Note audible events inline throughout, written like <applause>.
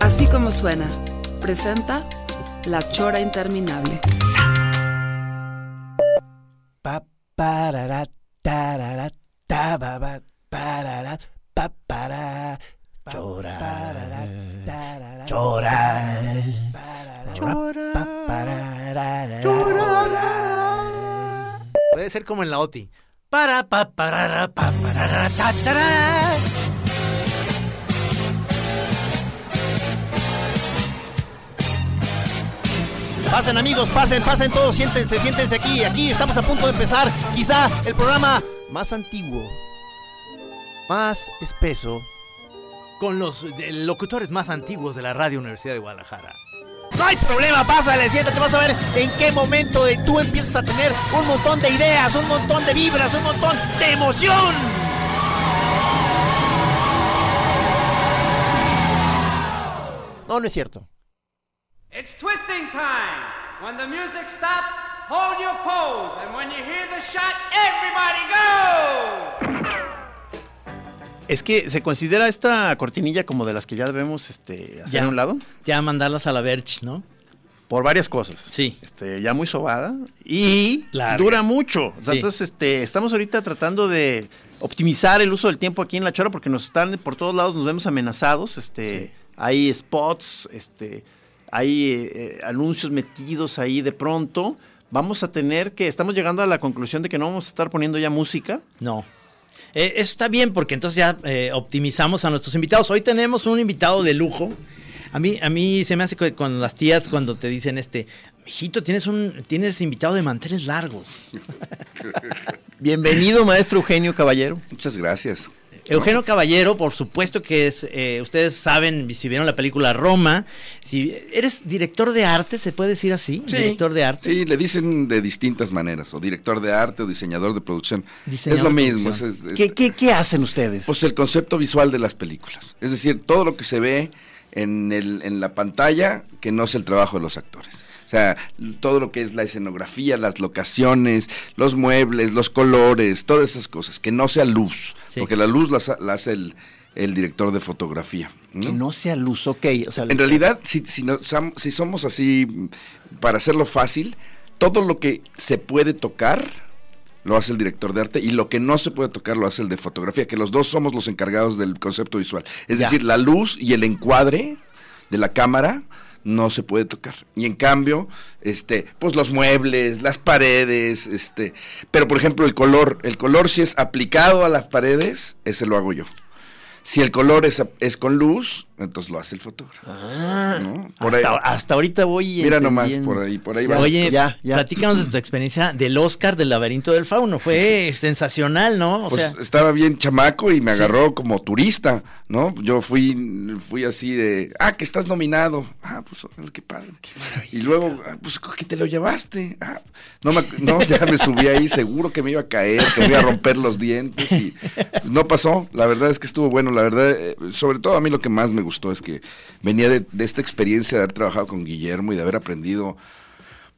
Así como suena, presenta La Chora Interminable. Pa, parara, tarara, ta, ba, ba, parara, pa, para, Chora, chora, chora, pa, parara, Puede ser como en la OTI. Para, pa, parara, pa, parara, ta, Pasen amigos, pasen, pasen todos, siéntense, siéntense aquí, aquí estamos a punto de empezar quizá el programa más antiguo, más espeso, con los eh, locutores más antiguos de la Radio Universidad de Guadalajara. No hay problema, pásale, siéntate, vas a ver en qué momento de tú empiezas a tener un montón de ideas, un montón de vibras, un montón de emoción. No, no es cierto. It's twisting time. When the music stops, hold your pose. And when you hear the shot, everybody go! Es que se considera esta cortinilla como de las que ya debemos este, hacer Ya. a un lado Ya mandarlas a la Verge, ¿no? por varias cosas. Sí. Este, ya muy sobada y Larga. dura mucho. O sea, Sí. Entonces, este, estamos ahorita tratando de optimizar el uso del tiempo aquí en La Chora porque nos están por todos lados, nos vemos amenazados. Este, Hay spots, este, hay eh, anuncios metidos ahí de pronto. Vamos a tener que, estamos llegando a la conclusión de que no vamos a estar poniendo ya música. No. Eh, eso está bien porque entonces ya eh, optimizamos a nuestros invitados. Hoy tenemos un invitado de lujo. A mí, a mí se me hace que con las tías cuando te dicen este, mijito, tienes un, tienes invitado de manteles largos. <laughs> <laughs> Bienvenido, maestro Eugenio Caballero. Muchas gracias. Eugenio Caballero, por supuesto que es, eh, ustedes saben, si vieron la película Roma, si eres director de arte, ¿se puede decir así? Sí. Director de arte. Sí, le dicen de distintas maneras, o director de arte o diseñador de producción. Diseñador es lo mismo. producción. es- es- ¿Qué, qué, qué hacen ustedes? Pues el concepto visual de las películas. Es decir, todo lo que se ve en, el, en la pantalla que no es el trabajo de los actores. O sea, todo lo que es la escenografía, las locaciones, los muebles, los colores, todas esas cosas, que no sea luz, Sí. porque la luz la, la hace el, el director de fotografía. ¿no? que no sea luz, ok. O sea, En realidad, si, si, no- si somos así, para hacerlo fácil, todo lo que se puede tocar lo hace el director de arte y lo que no se puede tocar lo hace el de fotografía, que los dos somos los encargados del concepto visual. Es Ya. decir, la luz y el encuadre de la cámara no se puede tocar. Y en cambio, este, pues los muebles, las paredes, este, pero por ejemplo el color, el color si es aplicado a las paredes, ese lo hago yo. Si el color es, es con luz, entonces lo hace el fotógrafo. Ah, ¿no? Por hasta, ahí- hasta ahorita voy. Mira nomás, por ahí, por ahí Ya, va. Oye, ya, ya. platícanos de tu experiencia del Oscar del laberinto del fauno. Fue <laughs> sensacional, ¿no? O Pues sea, estaba bien chamaco y me agarró como turista, ¿no? Yo fui, fui así de, ah, que estás nominado. Ah, pues órale, qué padre. y luego, ah, pues que te lo llevaste. Ah, no, me, no, ya me subí ahí, seguro que me iba a caer, que me iba a romper los dientes y no pasó. La verdad es que estuvo bueno, la verdad, eh, sobre todo a mí lo que más me gustó es que venía de, de esta experiencia de haber trabajado con Guillermo y de haber aprendido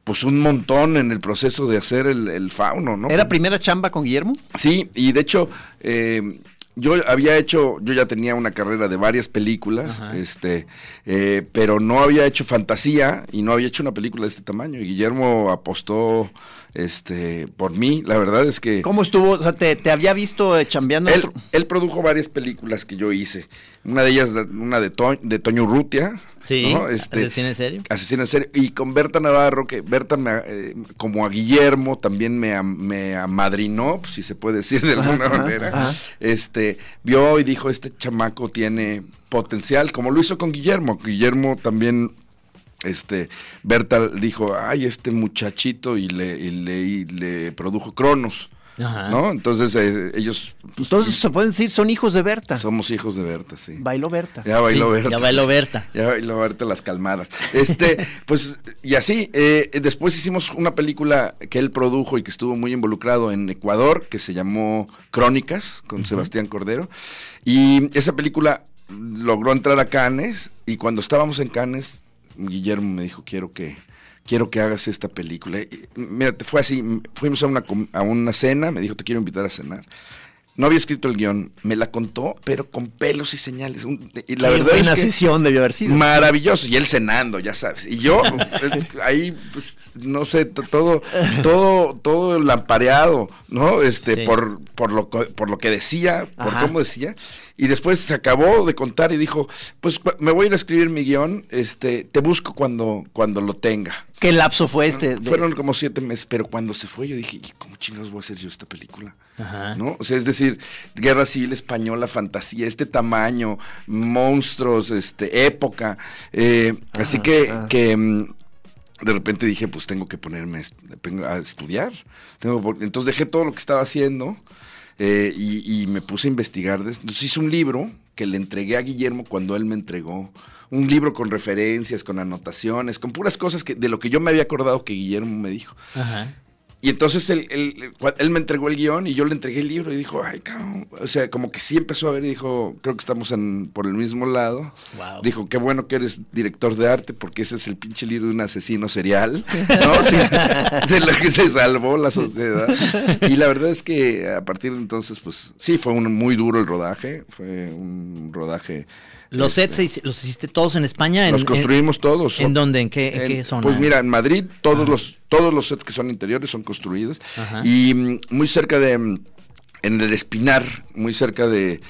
pues un montón en el proceso de hacer el, el fauno, ¿no? ¿Era primera chamba con Guillermo? Sí, y de hecho, eh, yo había hecho, yo ya tenía una carrera de varias películas, Ajá. este, eh, pero no había hecho fantasía y no había hecho una película de este tamaño. Y Guillermo apostó este por mí, la verdad es que ¿Cómo estuvo? O sea, te, te había visto eh, chambeando. él, otro- él produjo varias películas que yo hice. Una de ellas, la- una de, To- de Toño Urrutia. sí, ¿no? Este, ¿asesino en serio? Asesino en serio. Y con Berta Navarro, que Berta, me, eh, como a Guillermo, también me, am- me amadrinó, pues, si se puede decir de alguna Ajá, manera. ajá. Este, vio y dijo, este chamaco tiene potencial, como lo hizo con Guillermo. Guillermo también, este, Berta dijo, ay, este muchachito, y le, y le, y le produjo Cronos. Ajá. ¿no? Entonces eh, ellos pues, Entonces se pueden decir, son hijos de Berta. somos hijos de Berta, sí. Bailó Berta. Ya bailó Sí, Berta. Ya bailó Berta. Ya bailó Berta las calmadas. Este, <laughs> pues, y así, eh, después hicimos una película que él produjo y que estuvo muy involucrado en Ecuador, que se llamó Crónicas, con Sebastián Cordero. Y esa película logró entrar a Cannes, y cuando estábamos en Cannes, Guillermo me dijo, quiero que, quiero que hagas esta película. Y, mira, te fue así, fuimos a una, a una cena, me dijo, te quiero invitar a cenar. No había escrito el guion, me la contó, pero con pelos y señales. Un- y la Qué verdad buena es que sesión debió haber sido. maravilloso y él cenando, ya sabes. Y yo <laughs> ahí pues no sé, to- todo todo todo lampareado, ¿no? Este Sí. por por lo por lo que decía, por Ajá. cómo decía y después se acabó de contar y dijo, "Pues me voy a ir a escribir mi guion, este te busco cuando cuando lo tenga." ¿Qué lapso fue este? de- Fueron como siete meses, pero cuando se fue yo dije, "¿Y cómo chingados voy a hacer yo esta película?" Ajá. ¿no? O sea, es decir, guerra civil española, fantasía, este tamaño, monstruos, este, época. eh, así que, que mm, de repente dije, pues tengo que ponerme a estudiar. Tengo entonces dejé todo lo que estaba haciendo eh, y, me puse a investigar. Entonces hice un libro que le entregué a Guillermo cuando él me entregó. Un libro con referencias, con anotaciones, con puras cosas que, de lo que yo me había acordado que Guillermo me dijo. Ajá. Y entonces él, él- él me entregó el guion y yo le entregué el libro y dijo, ay, cabrón. O sea, como que sí empezó a ver y dijo, creo que estamos en, por el mismo lado. Wow. Dijo, qué bueno que eres director de arte porque ese es el pinche libro de un asesino serial, <laughs> ¿no? <laughs> Sí, de lo que se salvó la sociedad. Y la verdad es que a partir de entonces, pues sí, fue un muy duro el rodaje, fue un rodaje... ¿Los este, sets los hiciste todos en España? los en, construimos todos. ¿En dónde? ¿En qué, en En- qué zona? Pues mira, en Madrid todos los todos los sets que son interiores son construidos Ajá. y mm, muy cerca de mm, en el Espinar, muy cerca de,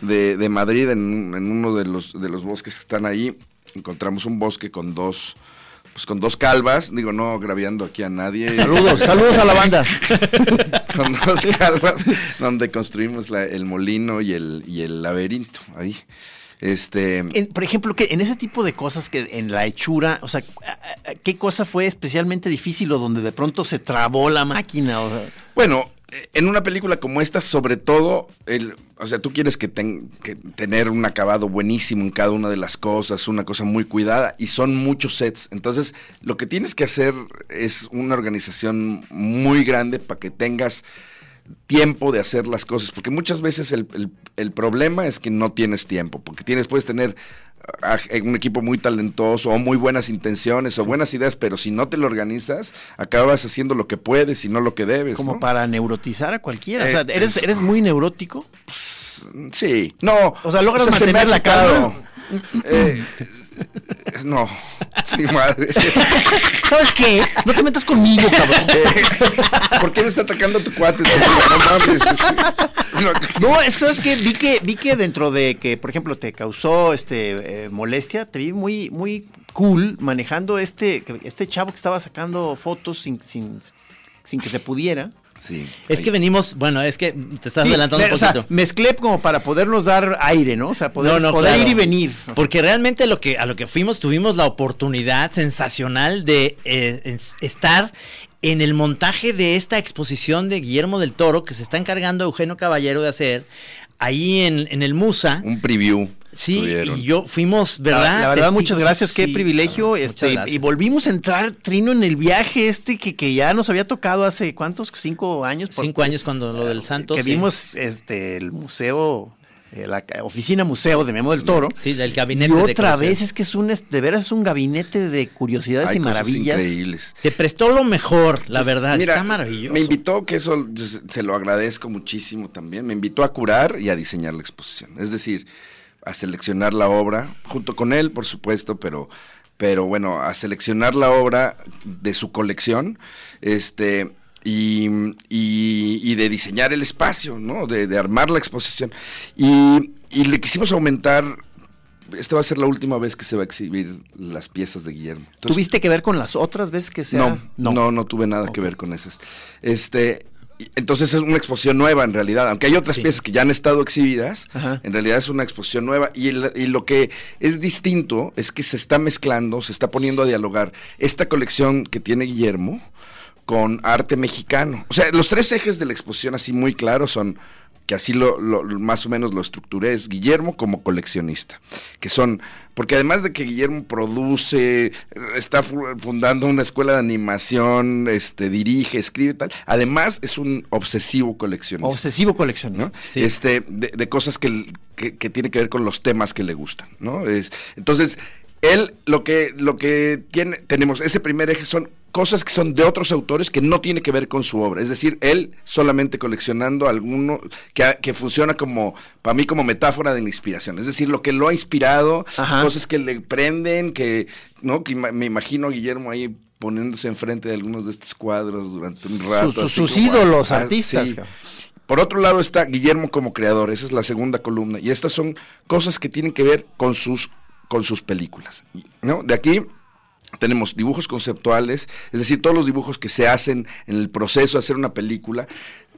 de, de Madrid, en, un- en uno de los de los bosques que están ahí, encontramos un bosque con dos pues con dos calvas, digo no agraviando aquí a nadie. <laughs> Saludos, saludos a la banda. <laughs> con dos calvas donde construimos la- el molino y el y el laberinto ahí. Este En- por ejemplo, que en ese tipo de cosas que en la hechura, o sea, ¿a- a- ¿qué cosa fue especialmente difícil o donde de pronto se trabó la máquina? O sea, Bueno, en una película como esta, sobre todo, el, o sea, tú quieres que, ten- que tener un acabado buenísimo en cada una de las cosas, una cosa muy cuidada, y son muchos sets. Entonces, lo que tienes que hacer es una organización muy grande para que tengas tiempo de hacer las cosas, porque muchas veces el, el- el problema es que no tienes tiempo, porque tienes, puedes tener un equipo muy talentoso o muy buenas intenciones o buenas ideas, pero si no te lo organizas, acabas haciendo lo que puedes y no lo que debes. como ¿no? para neurotizar a cualquiera. o sea, Eh, ¿eres, es- ¿eres muy neurótico? Sí, no. O sea, ¿logras se mantener me ha la calma? Eh, <laughs> no, <laughs> mi madre. ¿Sabes qué? No te metas conmigo, cabrón. <laughs> Eh, ¿Por qué me está atacando tu cuate? No mames. <laughs> no, es que sabes que vi que vi que dentro de que, por ejemplo, te causó este eh, molestia, te vi muy muy cool manejando este este chavo que estaba sacando fotos sin sin, sin que se pudiera. Sí. Es ahí. que venimos, bueno, es que te estás Sí, adelantando me- un o sea, poquito. mezclé como para podernos dar aire, ¿no? O sea, poder, No, no, poder claro. ir y venir. Porque realmente lo que, a lo que fuimos, tuvimos la oportunidad sensacional de eh, es- estar en el montaje de esta exposición de Guillermo del Toro que se está encargando Eugenio Caballero de hacer ahí en, en el Musa. Un preview. Sí, tuvieron. y yo fuimos, ¿verdad? La, verdad, muchas gracias, qué Sí, privilegio. este, gracias. y volvimos a entrar, Trino, en el viaje este que, que ya nos había tocado hace cuántos, cinco años. Cinco años cuando lo del Santos. que sí. vimos este el museo, eh, la oficina museo de Memo del Toro. Sí, del Y gabinete de otra vez es que es un, de veras es un gabinete de curiosidades Hay y cosas maravillas. increíbles. Te prestó lo mejor, la Pues, verdad. mira, está maravilloso. Me invitó, que eso se lo agradezco muchísimo también, me invitó a curar y a diseñar la exposición. Es decir, a seleccionar la obra, junto con él, por supuesto, pero, pero bueno, a seleccionar la obra de su colección, este, y, y- y de diseñar el espacio, ¿no? De, de armar la exposición. Y, y le quisimos aumentar. Esta va a ser la última vez que se va a exhibir las piezas de Guillermo. Entonces, ¿Tuviste que ver con las otras veces que se no, ha- no, no, tuve nada que ver con esas. Este, entonces es una exposición nueva en realidad, aunque hay otras Sí. piezas que ya han estado exhibidas, Ajá. en realidad es una exposición nueva y, el- y lo que es distinto es que se está mezclando, se está poniendo a dialogar esta colección que tiene Guillermo con arte mexicano. O sea, los tres ejes de la exposición así muy claros son que así lo, lo- más o menos lo estructuré, es Guillermo como coleccionista, que son, porque además de que Guillermo produce, está fu- fundando una escuela de animación, este, dirige, escribe y tal, además es un obsesivo coleccionista. Obsesivo ¿no? coleccionista. Sí. Este, de, de cosas que, que, que tiene que ver con los temas que le gustan, ¿no? Es, entonces, él lo que, lo que tiene, tenemos, ese primer eje son cosas que son de otros autores que no tiene que ver con su obra. Es decir, él solamente coleccionando alguno que, que funciona como, para mí, como metáfora de la inspiración. Es decir, lo que lo ha inspirado, Ajá. cosas que le prenden, que, ¿no? Que me imagino a Guillermo ahí poniéndose enfrente de algunos de estos cuadros durante un rato. sus como, ídolos, ah, artistas, sí. Por otro lado está Guillermo como creador, esa es la segunda columna, y estas son cosas que tienen que ver con sus, con sus películas. ¿no? De aquí tenemos dibujos conceptuales, es decir, todos los dibujos que se hacen en el proceso de hacer una película,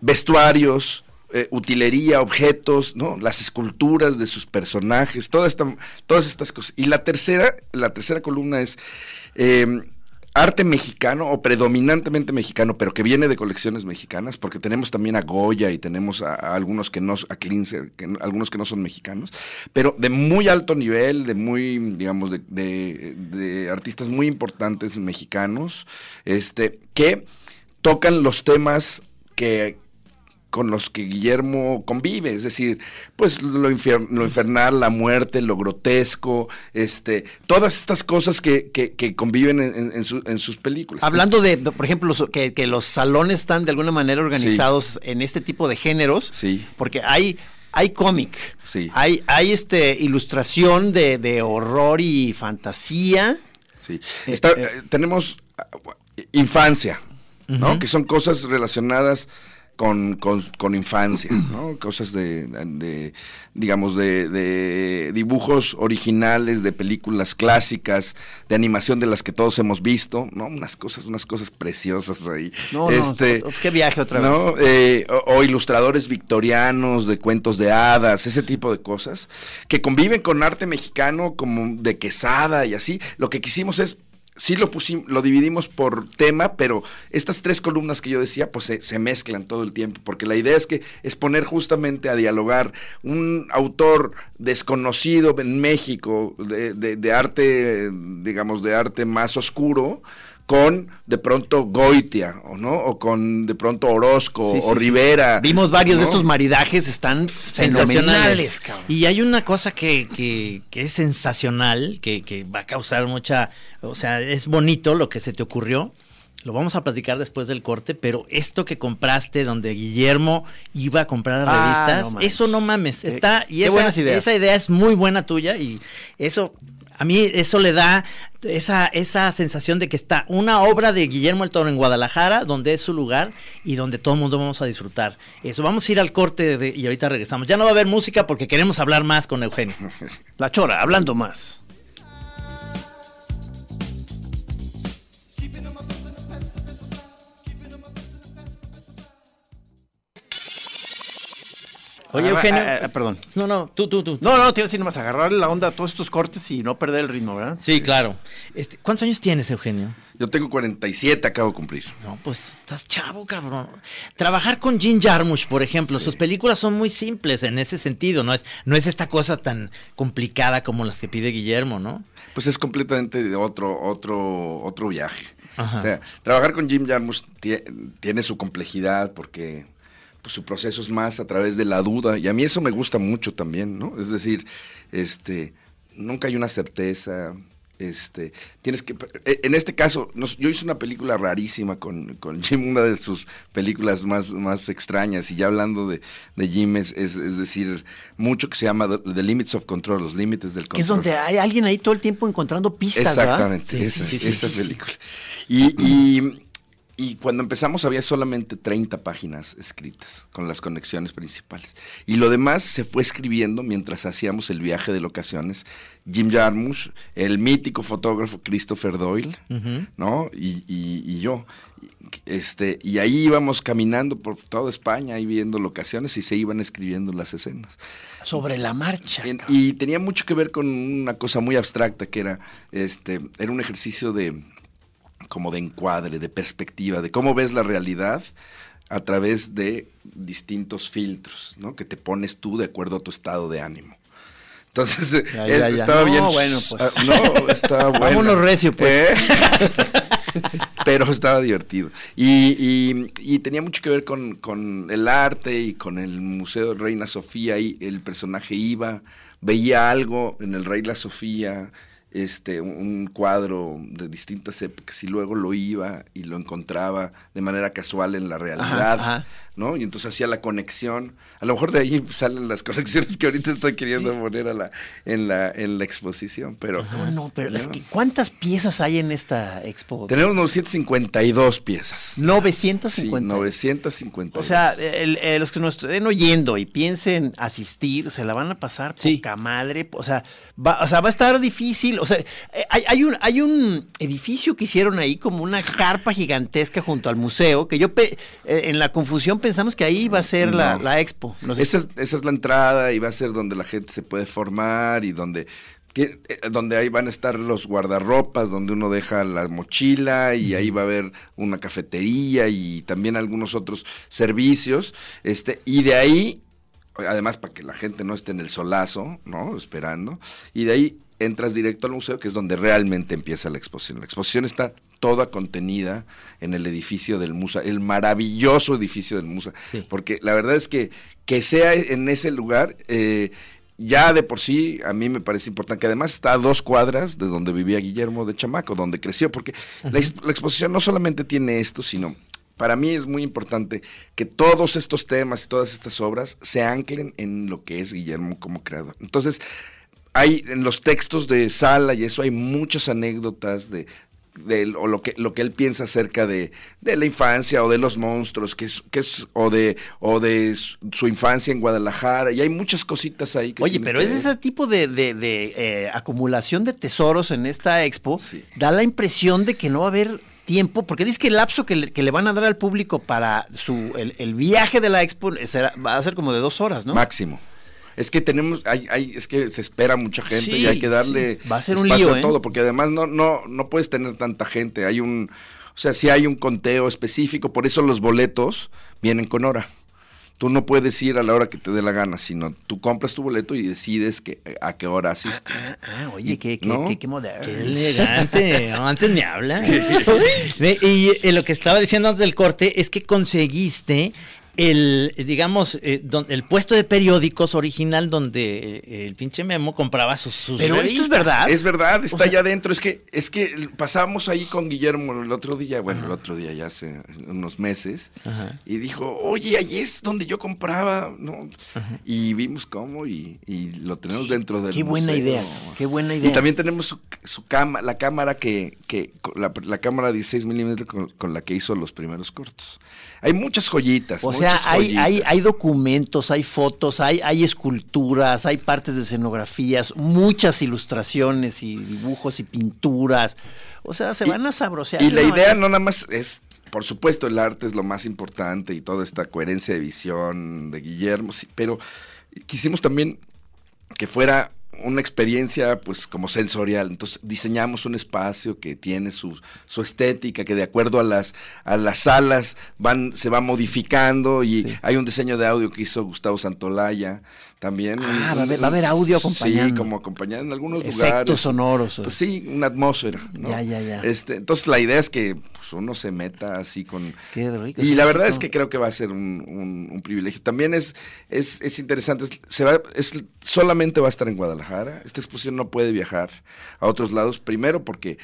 vestuarios, eh, utilería, objetos, ¿no? Las esculturas de sus personajes, toda esta, todas estas cosas. Y la tercera, la tercera columna es eh, arte mexicano o predominantemente mexicano, pero que viene de colecciones mexicanas, porque tenemos también a Goya y tenemos a, algunos que no, a Klinzer, algunos que no son mexicanos, pero de muy alto nivel, de muy, digamos, de- de artistas muy importantes mexicanos, este, que tocan los temas que con los que Guillermo convive, es decir, pues lo, infernal, la muerte, lo grotesco, este, todas estas cosas que, que- que conviven en, en- en su- en sus películas. Hablando de, por ejemplo, que, que los salones están de alguna manera organizados en este tipo de géneros, Sí. porque hay, hay cómic, Sí. hay, hay este ilustración de, de horror y fantasía. Sí. Está- eh, eh, tenemos ah, infancia, ¿no? Que son cosas relacionadas con, con- con infancia, <clears throat> ¿no? Cosas de, de, digamos, de, de dibujos originales, de películas clásicas, de animación de las que todos hemos visto, ¿no? Unas cosas, unas cosas preciosas ahí. No, Este, no, qué viaje otra ¿no? vez. Eh, o, o ilustradores victorianos de cuentos de hadas, ese tipo de cosas, que conviven con arte mexicano como de quesada y así. Lo que quisimos es, sí lo pusimos, lo dividimos por tema, pero estas tres columnas que yo decía, pues se, se mezclan todo el tiempo, porque la idea es que es poner justamente a dialogar un autor desconocido en México de, de- de arte, digamos, de arte más oscuro, con de pronto Goitia, o no, o con de pronto Orozco Sí, sí, o sí. Rivera. Vimos varios de estos maridajes, están sensacionales. cabrón. Y hay una cosa que, que, que es sensacional, que, que va a causar mucha, o sea, es bonito lo que se te ocurrió. Lo vamos a platicar después del corte, pero esto que compraste donde Guillermo iba a comprar Ah, revistas, no eso no mames, Eh, está y qué esa, buenas ideas. esa idea es muy buena tuya y eso a mí eso le da esa, esa sensación de que está una obra de Guillermo el Toro en Guadalajara, donde es su lugar y donde todo el mundo vamos a disfrutar. Eso, vamos a ir al corte de- y ahorita regresamos. Ya no va a haber música porque queremos hablar más con Eugenio. <laughs> La chora, hablando más. Oye, Eugenio. ah, ah, perdón. No, no, tú, tú, tú. No, no, te iba a decir nomás agarrarle la onda a todos estos cortes y no perder el ritmo, ¿verdad? Sí, claro. Este, ¿Cuántos años tienes, Eugenio? Yo tengo 47, acabo de cumplir. No, pues estás chavo, cabrón. Trabajar con Jim Jarmusch, por ejemplo, sus películas son muy simples en ese sentido, no es, no es esta cosa tan complicada como las que pide Guillermo, ¿no? Pues es completamente de otro, otro, otro viaje. Ajá. O sea, trabajar con Jim Jarmusch tie- tiene su complejidad porque pues, su proceso es más a través de la duda y a mí eso me gusta mucho también, ¿no? Es decir, este, nunca hay una certeza. Este, tienes que, eh, en este caso, nos- yo hice una película rarísima con, con <laughs> Jim, una de sus películas más, más extrañas, y ya hablando de, de Jim, es, es, es decir, mucho que se llama The, The Limits of Control, los límites del control. Que es donde hay alguien ahí todo el tiempo encontrando pistas. Exactamente, esa, sí, sí, esa sí, sí. película. Y, y- y cuando empezamos había solamente 30 páginas escritas con las conexiones principales. Y lo demás se fue escribiendo mientras hacíamos el viaje de locaciones. Jim Jarmusch, el mítico fotógrafo Christopher Doyle, ¿no? Y, y- y yo. Este, y ahí íbamos caminando por toda España y viendo locaciones y se iban escribiendo las escenas. Sobre la marcha. Cabrón. y tenía mucho que ver con una cosa muy abstracta que era, este, era un ejercicio de como de encuadre, de perspectiva, de cómo ves la realidad a través de distintos filtros, ¿no? Que te pones tú de acuerdo a tu estado de ánimo. Entonces, <laughs> Ya, eh, ya, ya. estaba No, bien. bueno, pues. ah, No, estaba <laughs> bueno. Vámonos recio, pues. <laughs> Pero estaba divertido. Y, y- y tenía mucho que ver con, con el arte y con el Museo de Reina Sofía. Y el personaje iba, veía algo en el Reina Sofía, este, un- cuadro de distintas épocas, y luego lo iba y lo encontraba de manera casual en la realidad. ajá. ¿no? Y entonces hacía la conexión. A lo mejor de ahí salen las <laughs> conexiones que ahorita estoy queriendo poner a la, en, la, en la exposición, pero... No, no, pero es ¿no? que ¿cuántas piezas hay en esta expo? Tenemos 952 piezas. 950. Sí, 952. O sea, el- el- los que nos estén oyendo y piensen asistir, se la van a pasar poca madre. O sea, va, o sea, va a estar difícil. O sea, eh, hay, hay un, hay un edificio que hicieron ahí como una carpa gigantesca junto al museo, que yo pe- eh, en la confusión pensamos que ahí iba a ser la, No. la expo. No sé. esa, es, esa es la entrada y va a ser donde la gente se puede formar y donde, eh, donde ahí van a estar los guardarropas, donde uno deja la mochila y ahí va a haber una cafetería y también algunos otros servicios. Este, y de ahí, además para que la gente no esté en el solazo, ¿no? Esperando. Y de ahí entras directo al museo, que es donde realmente empieza la exposición. La exposición está toda contenida en el edificio del Musa, el maravilloso edificio del Musa, porque la verdad es que que sea en ese lugar, eh, ya de por sí a mí me parece importante, que además está a dos cuadras de donde vivía Guillermo de Chamaco, donde creció, porque la, ex- la exposición no solamente tiene esto, sino para mí es muy importante que todos estos temas y todas estas obras se anclen en lo que es Guillermo como creador. Entonces, hay en los textos de Sala y eso hay muchas anécdotas de, de él, o lo que lo que él piensa acerca de, de la infancia o de los monstruos que es, que es o de o de su, su infancia en Guadalajara y hay muchas cositas ahí que Oye, pero que es ver. ese tipo de, de- de, eh, acumulación de tesoros en esta expo. Da la impresión de que no va a haber tiempo, porque dice que el lapso que le, que le van a dar al público para su el, el viaje de la expo será- va a ser como de dos horas, ¿no? máximo es que tenemos hay, hay es que se espera mucha gente Sí, y hay que darle sí. Va a ser un espacio lío, a ¿eh? todo porque además no no no puedes tener tanta gente hay un o sea si hay un conteo específico por eso los boletos vienen con hora Tú no puedes ir a la hora que te dé la gana, sino tú compras tu boleto y decides que, a qué hora asistes. Ah, oye, qué, qué, ¿no? qué, qué moderno. Qué elegante, <laughs> no, antes me habla. Ve, y eh, lo que estaba diciendo antes del corte es que conseguiste el, digamos, eh, don- el puesto de periódicos original donde eh, el pinche Memo compraba sus, sus Pero esto es verdad. Es verdad, está O sea- allá adentro. Es que, es que pasamos ahí con Guillermo el otro día, bueno, el otro día ya hace unos meses, y dijo, oye, ahí es donde yo compraba, ¿no? Y vimos cómo y, y lo tenemos dentro del Qué buena idea, qué buena idea. Y también tenemos su, su cama, la cámara que, que la, la cámara 16 milímetros con, con la que hizo los primeros cortos. Hay muchas joyitas. O sea, hay, hay, hay documentos, hay fotos, hay, hay esculturas, hay partes de escenografías, muchas ilustraciones y dibujos y pinturas. O sea, se Y- van a sabrosear. Y la idea no nada más es, por supuesto, el arte es lo más importante y toda esta coherencia de visión de Guillermo, sí, pero quisimos también que fuera una experiencia pues como sensorial. Entonces diseñamos un espacio que tiene su, su estética, que de acuerdo a las, a las salas van, se va modificando y hay un diseño de audio que hizo Gustavo Santolaya también. Ah, Un- va a haber- va a haber audio Sí, acompañando. como acompañando en algunos Efectos lugares. sonoros. Pues sí, una atmósfera. ¿no? Ya, ya, ya. Este, entonces la idea es que pues, uno se meta así con... Qué rico. Y Sí, la sí, verdad es que creo que va a ser un, un- un privilegio. También es, es, es interesante, es- se va, es, solamente va a estar en Guadalajara. Esta exposición no puede viajar a otros lados, primero porque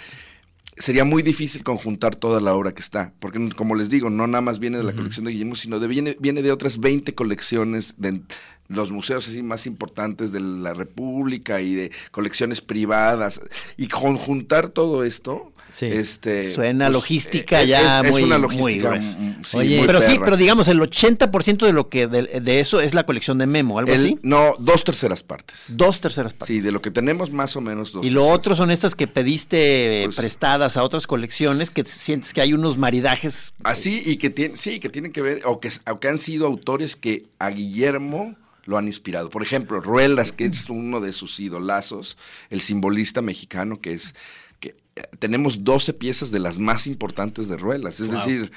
sería muy difícil conjuntar toda la obra que está, porque como les digo, no nada más viene de la colección de Guillermo, sino de, viene, viene de otras 20 colecciones de los museos así más importantes de la República y de colecciones privadas. Y conjuntar todo esto, Sí. este... Suena pues, logística eh, ya es, es muy- una muy logística gruesa. sí, Oye, muy pero sí, pero digamos, el 80% de lo que de, de eso es la colección de Memo, algo El- así. No, dos terceras partes. Dos terceras partes. Sí, de lo que tenemos más o menos dos Y lo terceras. otro son estas que pediste eh, Pues- prestadas a otras colecciones, que sientes que hay unos maridajes. Así y que tienen, sí, que tienen que ver, o que, o que han sido autores que a Guillermo lo han inspirado. Por ejemplo, Ruelas, que es uno de sus idolazos, el simbolista mexicano que es que eh, tenemos 12 piezas de las más importantes de Ruelas. Es decir,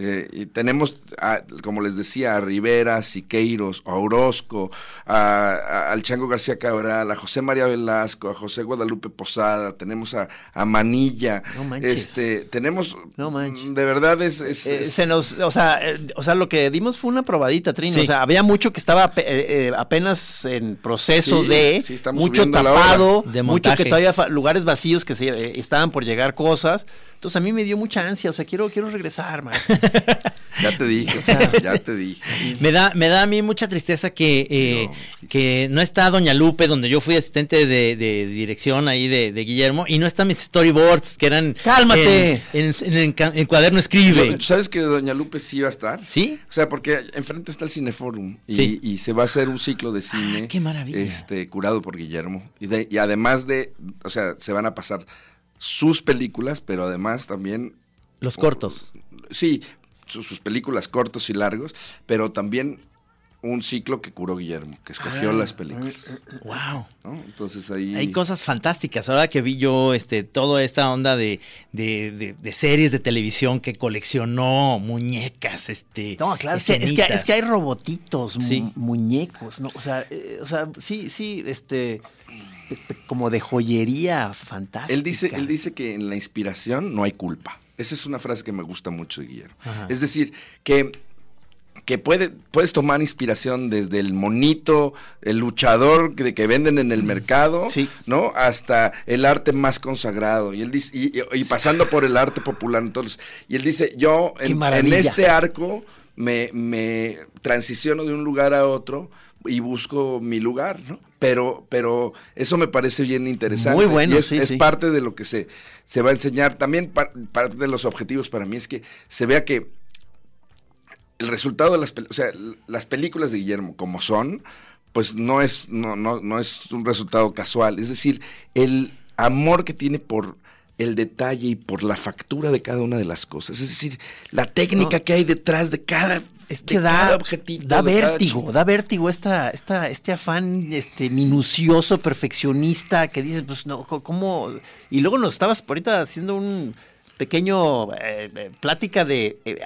eh, y tenemos, a- como les decía, a Rivera, Siqueiros, a Orozco, a- a- al Chango García Cabral, a José María Velasco, a José Guadalupe Posada, tenemos a, a Manilla. No manches. Este, tenemos, No manches. de verdad es... es- Eh, es- se nos, o sea, eh, o sea, lo que dimos fue una probadita, Trino. Sí. O sea, había mucho que estaba ape- eh, eh, apenas en proceso Sí, de sí, estamos mucho tapado. De mucho que todavía fa- lugares vacíos que se eh, estaban por llegar cosas. Entonces a mí me dio mucha ansia, o sea, quiero quiero regresar, maestro. <laughs> Ya te dije, ya te dije. <laughs> Me da, me da a mí mucha tristeza que, eh, que no está Doña Lupe, donde yo fui asistente de, de dirección ahí de, de Guillermo, y no están mis storyboards, que eran... ¡Cálmate! En, en- en- en ca- en cuaderno escribe. ¿Tú ¿Sabes que Doña Lupe sí va a estar? ¿Sí? O sea, porque enfrente está el Cineforum y, Sí. y se va a hacer un ciclo de cine. qué maravilla. Este, curado por Guillermo. Y, de- y además de, o sea, se van a pasar sus películas, pero además también, Los cortos. sí, sus, sus películas cortos y largos, pero también un ciclo que curó Guillermo, que escogió Ah, las películas. Wow. ¿no? Entonces ahí... Hay cosas fantásticas. Ahora que vi yo este toda esta onda de, de, de- de series de televisión que coleccionó, muñecas, este. No, claro, es que, es, que, escenitas. es que hay robotitos, mu- Sí. muñecos, ¿no? O sea, eh, o sea, sí, sí, este, como de joyería fantástica. Él dice, él dice que en la inspiración no hay culpa. Esa es una frase que me gusta mucho de Guillermo. Ajá. Es decir, que, que puede, puedes tomar inspiración desde el monito, el luchador que, que venden en el mercado, Sí. ¿no? Hasta el arte más consagrado. Y él dice, y, y- y pasando por el arte popular. Entonces, y él dice, yo en, en este arco me, me transiciono de un lugar a otro y busco mi lugar, ¿no? Pero, pero eso me parece bien interesante. Muy bueno, y es, sí, es sí. parte de lo que se, se va a enseñar. También par- parte de los objetivos para mí es que se vea que el resultado de las o sea, las películas de Guillermo como son, pues no es, no, no, no es un resultado casual. Es decir, el amor que tiene por el detalle y por la factura de cada una de las cosas. Es decir, la técnica No. que hay detrás de cada, Es que da, objetito, da vértigo, da vértigo esta, esta, este afán este, minucioso, perfeccionista, que dices, pues no, ¿cómo? Y luego nos estabas ahorita haciendo un pequeño eh, eh, plática de... eh,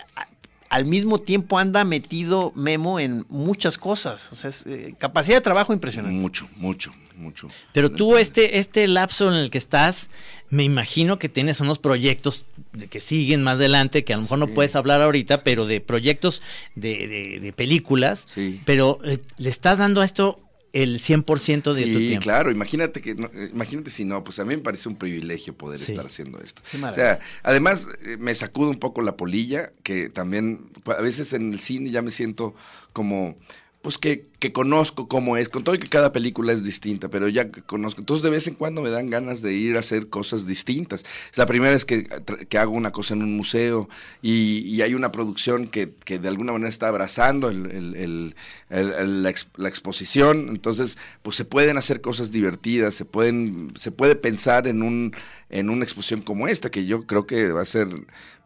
al mismo tiempo anda metido Memo en muchas cosas. O sea, es, eh, capacidad de trabajo impresionante. Mucho, mucho, mucho. Pero tú, este, este lapso en el que estás, me imagino que tienes unos proyectos que siguen más adelante, que a lo mejor no puedes hablar ahorita, pero de proyectos de, de- de películas. Sí. Pero eh, le estás dando a esto el 100% de tu Sí, claro, imagínate que no, eh, imagínate si no, pues a mí me parece un privilegio poder Sí. estar haciendo esto. Qué O sea, además eh, me sacudo un poco la polilla, que también a veces en el cine ya me siento como pues que, que conozco cómo es, con todo y que cada película es distinta, pero ya conozco. Entonces de vez en cuando me dan ganas de ir a hacer cosas distintas. Es la primera vez que, que hago una cosa en un museo y, y hay una producción que, que de alguna manera está abrazando el- el- la, la exposición. Entonces, pues se pueden hacer cosas divertidas, se pueden, se puede pensar en un, en una exposición como esta, que yo creo que va a ser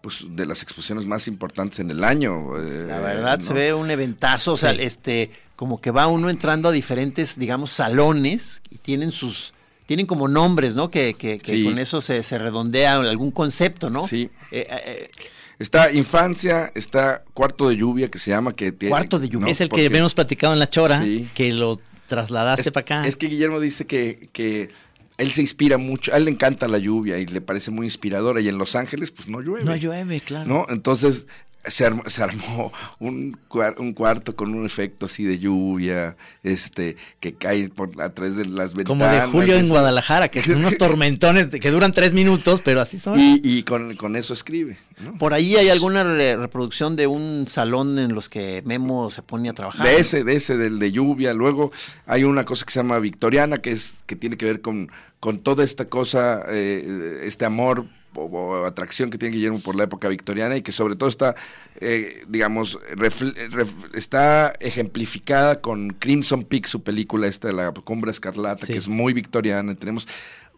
pues de las exposiciones más importantes en el año. eh, La verdad se ve un eventazo, o sea, Sí. este, como que va uno entrando a diferentes, digamos, salones y tienen sus, tienen como nombres, ¿no? Que, que, que Sí. con eso se, se redondea algún concepto, ¿no? Sí. Eh, eh, Está Infancia, está Cuarto de Lluvia, que se llama. que tiene- Cuarto de Lluvia. es el que habíamos platicado en la chora, Sí. que lo trasladaste para acá. es que Guillermo dice que, que él se inspira mucho, a él le encanta la lluvia y le parece muy inspiradora. Y en Los Ángeles, pues no llueve. no llueve, claro. ¿no? Entonces se armó, se armó un, cuar- un cuarto con un efecto así de lluvia, este, que cae por a través de las ventanas. Como de Julio en Guadalajara, que son unos <laughs> tormentones de- que duran tres minutos, pero así son. Y, y con, con eso escribe. ¿no? por ahí hay alguna re- reproducción de un salón en los que Memo se pone a trabajar. De ese, de ese, del de lluvia. Luego hay una cosa que se llama Victoriana, que es, que tiene que ver con, con toda esta cosa, eh, este amor o, o atracción que tiene Guillermo por la época victoriana y que sobre todo está, eh, digamos, ref- está ejemplificada con Crimson Peak, su película esta de la Cumbre Escarlata, Sí. que es muy victoriana. Tenemos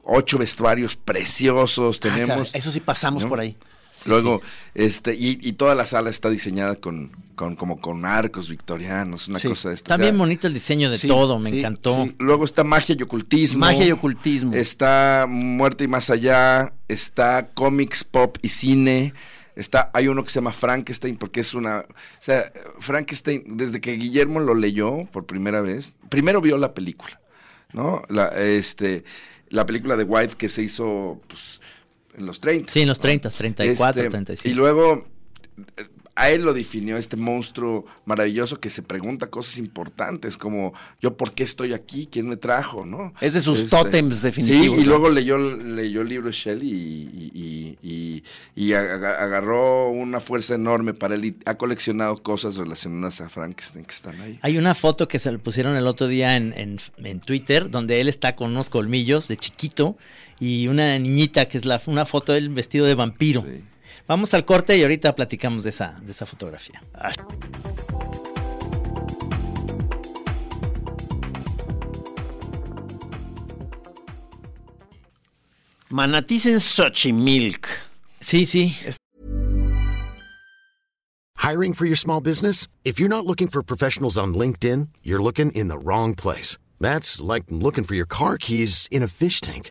ocho vestuarios preciosos, Ah, tenemos... eso sí pasamos ¿no? por ahí. Luego, este, y, y toda la sala está diseñada con, con como con arcos victorianos, una cosa de esta. Está bien bonito el diseño de todo, me encantó. Luego está magia y ocultismo. Magia y ocultismo. Está muerte y más allá. Está cómics, pop y cine. Está, hay uno que se llama Frankenstein porque es una, o sea, Frankenstein desde que Guillermo lo leyó por primera vez, primero vio la película, ¿no? La, este, la película de White que se hizo, pues, en los 30. Sí, en los ¿no? 30, 34, Este, 35. Y luego eh, a él lo definió este monstruo maravilloso que se pregunta cosas importantes como yo por qué estoy aquí, quién me trajo, ¿no? Es de sus Este, tótems definitivos, Sí, y ¿no? luego leyó, leyó el libro de Shelley y, y, y- y aga- agarró una fuerza enorme para él y ha coleccionado cosas relacionadas a Frankenstein que están ahí. Hay una foto que se le pusieron el otro día en, en- en Twitter, donde él está con unos colmillos de chiquito y una niñita, que es la, una foto de él vestido de vampiro. Sí. Vamos al corte y ahorita platicamos de esa, de esa fotografía. Manatís en Xochimilk. Sí, sí. Hiring for your small business? If you're not looking for professionals on LinkedIn, you're looking in the wrong place. That's like looking for your car keys in a fish tank.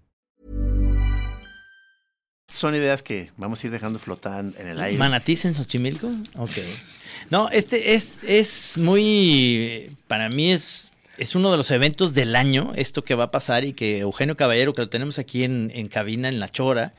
Son ideas que vamos a ir dejando flotar en el aire. ¿Manatís en Xochimilco? Ok. No, este es, es muy, para mí es, es uno de los eventos del año, esto que va a pasar y que Eugenio Caballero, que lo tenemos aquí en, en cabina, en La Chora,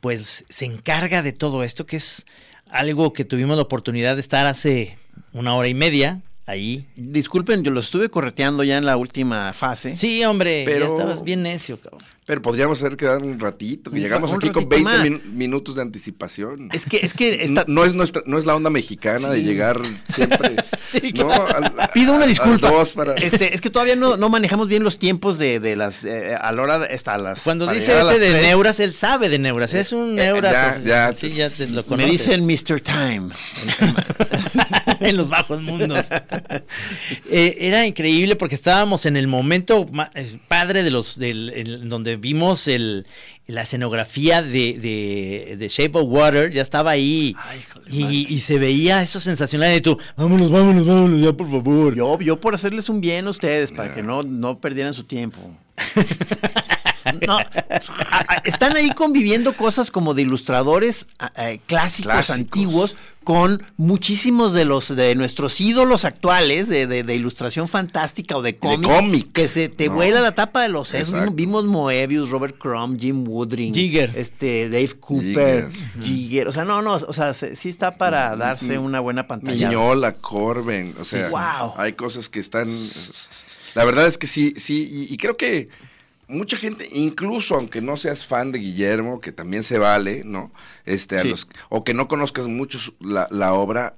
pues se encarga de todo esto, que es algo que tuvimos la oportunidad de estar hace una hora y media ahí. Disculpen, yo lo estuve correteando ya en la última fase. Sí, hombre, Pero- ya estabas bien necio, cabrón. Pero podríamos haber quedado un ratito, que llegamos un aquí con ratito 20 más. min- minutos de anticipación. Es que, es que <laughs> esta- No, no es nuestra, no es la onda mexicana de llegar siempre. <laughs> Sí, ¿no? Al- Pido una disculpa. para- Este, es que todavía no, no manejamos bien los tiempos de, de las eh, a la hora de, hasta las Cuando dice este las de tres. Neuras, él sabe de Neuras, es un Eh, Neura. ya, pues, ya. sí, ya te lo Me conoces. dicen Mr. Time. <laughs> en los bajos mundos. Eh, era increíble porque estábamos en el momento eh, padre de los del el- donde vimos el la escenografía de, de, de Shape of Water, ya estaba ahí. Ay, de y, y se veía eso sensacional y tú, vámonos, vámonos, vámonos, ya por favor. Yo, yo por hacerles un bien a ustedes, para que no, no perdieran su tiempo. <laughs> <laughs> No, están ahí conviviendo cosas como de ilustradores eh, clásicos, Clásicos. antiguos, con muchísimos de los de nuestros ídolos actuales de, de- de ilustración fantástica o de cómic, cómic. que se te No. vuela la tapa de los sesos. Vimos Moebius, Robert Crumb, Jim Woodring, Jigger. este Dave Cooper, Jigger. Jigger. O sea, no, no, o sea, se- sí está para darse una buena pantalla. Miñola, Corben, o sea, Wow. hay cosas que están... La verdad es que sí, sí, y, y creo que mucha gente, incluso aunque no seas fan de Guillermo, que también se vale, ¿no? Este, a Sí. los, o que no conozcas mucho la, la obra,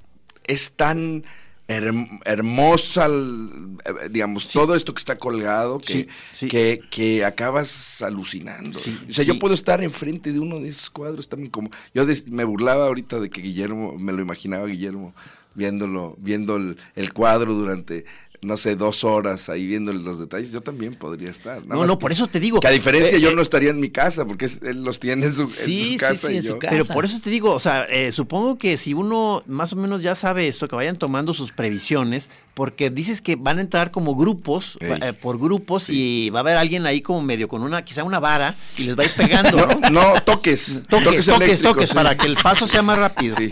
es tan herm- hermosa, eh, digamos, todo esto que está colgado, que, Sí, sí. que, que acabas alucinando. O sea, yo puedo estar enfrente de uno de esos cuadros también como... Yo des- me burlaba ahorita de que Guillermo, me lo imaginaba Guillermo viéndolo, viendo el, el cuadro durante, no sé, dos horas ahí viéndole los detalles. Yo también podría estar. nada No, no, que- por eso te digo. Que a diferencia eh, yo eh, no estaría en mi casa, porque él los tiene en su, en su casa sí, y en su yo... casa. Pero por eso te digo, o sea, eh, supongo que si uno más o menos ya sabe esto, que vayan tomando sus previsiones, porque dices que van a entrar como grupos, eh, por grupos, y va a haber alguien ahí como medio con una, quizá una vara, y les va a ir pegando. <laughs> No, no, toques. Toques, toques, toques, sí. para que el paso sea más rápido. Sí.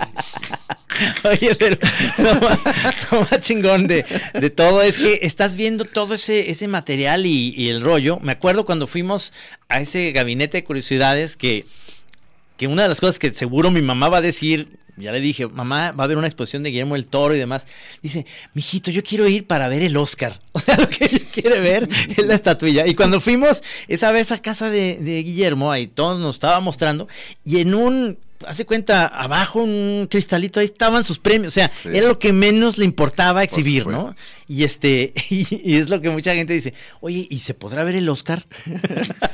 <laughs> Oye, pero lo más, lo más chingón de, de todo es que estás viendo todo ese, ese material y, el rollo. Me acuerdo cuando fuimos a ese gabinete de curiosidades que, que una de las cosas que seguro mi mamá va a decir, ya le dije, mamá, va a haber una exposición de Guillermo del Toro y demás. Dice, mijito, yo quiero ir para ver el Oscar. <laughs> O sea, lo que quiere ver es la estatuilla. Y cuando fuimos esa vez a casa de, de Guillermo, ahí todos nos estaba mostrando, y en un hace cuenta, abajo un cristalito, ahí estaban sus premios, o sea, Sí. era lo que menos le importaba exhibir, ¿no? Y este, <laughs> y, y es lo que mucha gente dice, oye, ¿y se podrá ver el Oscar? <laughs>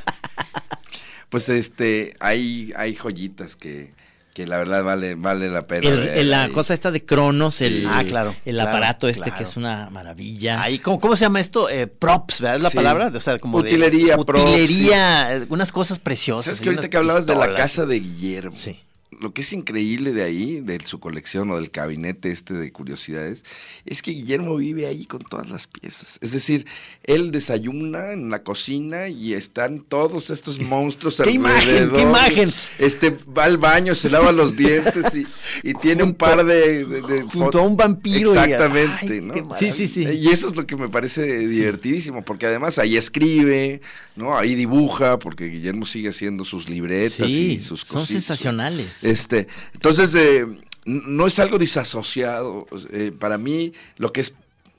Pues este, hay, hay joyitas que, que la verdad vale, vale la pena. El- ver la ahí. cosa esta de Cronos, el, Ah, claro, el claro, aparato este claro. que es una maravilla. Ahí, ¿cómo, cómo se llama esto? Eh, props, ¿verdad? Es la Sí. palabra. O sea, como de- Utilería, props, Utilería, eh, unas cosas preciosas. ¿Sabes que ahorita que hablabas de la casa de Guillermo? Sí. Lo que es increíble de ahí, de su colección o del gabinete este de curiosidades, es que Guillermo vive ahí con todas las piezas. Es decir, él desayuna en la cocina y están todos estos monstruos ¡Qué imagen, qué imagen! Este va al baño, se lava los dientes y, y <laughs> tiene un par de, de- de junto a un vampiro y- Exactamente, ay, ¿no? Sí, sí, sí. Y eso es lo que me parece divertidísimo, porque además ahí escribe, ¿no? Ahí dibuja, porque Guillermo sigue haciendo sus libretas Sí, y sus son cositas. sensacionales. Este, entonces, eh, no es algo disasociado. eh, para mí, lo que es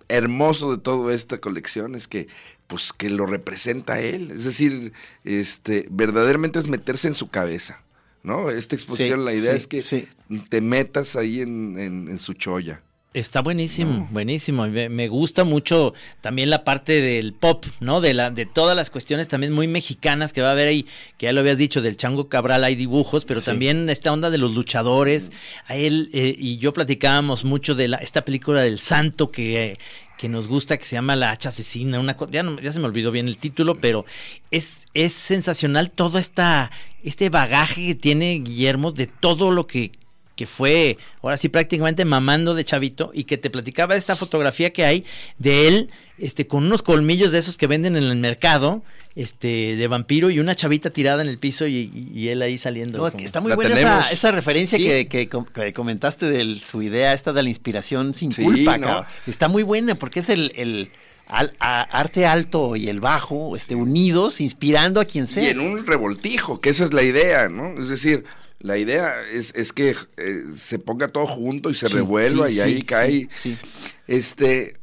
hermoso de toda esta colección es que, pues, que lo representa él. Es decir, este, verdaderamente es meterse en su cabeza. ¿No? Esta exposición, Sí, la idea sí, es que sí. te metas ahí en, en- en su cholla. Está buenísimo, buenísimo. Me, gusta mucho también la parte del pop, ¿no? De la, de todas las cuestiones también muy mexicanas que va a haber ahí, que ya lo habías dicho, del Chango Cabral hay dibujos, pero también esta onda de los luchadores. A él eh, y yo platicábamos mucho de la, esta película del Santo que, que nos gusta, que se llama La Hacha Asesina, una ya, no- ya se me olvidó bien el título, pero es, es sensacional todo esta, este bagaje que tiene Guillermo de todo lo que que fue ahora sí prácticamente mamando de chavito y que te platicaba de esta fotografía que hay de él este con unos colmillos de esos que venden en el mercado este de vampiro y una chavita tirada en el piso y, y- y él ahí saliendo No, es que como- está muy buena esa, esa referencia Sí. que, que com- que comentaste de su idea esta de la inspiración sin Sí, culpa. Está muy buena porque es el, el al- a- arte alto y el bajo este, unidos, inspirando a quien sea. Y en un revoltijo, que esa es la idea, ¿no? Es decir, la idea es, es que eh, se ponga todo junto y se Sí, revuelva sí, y ahí sí, cae. sí. Este,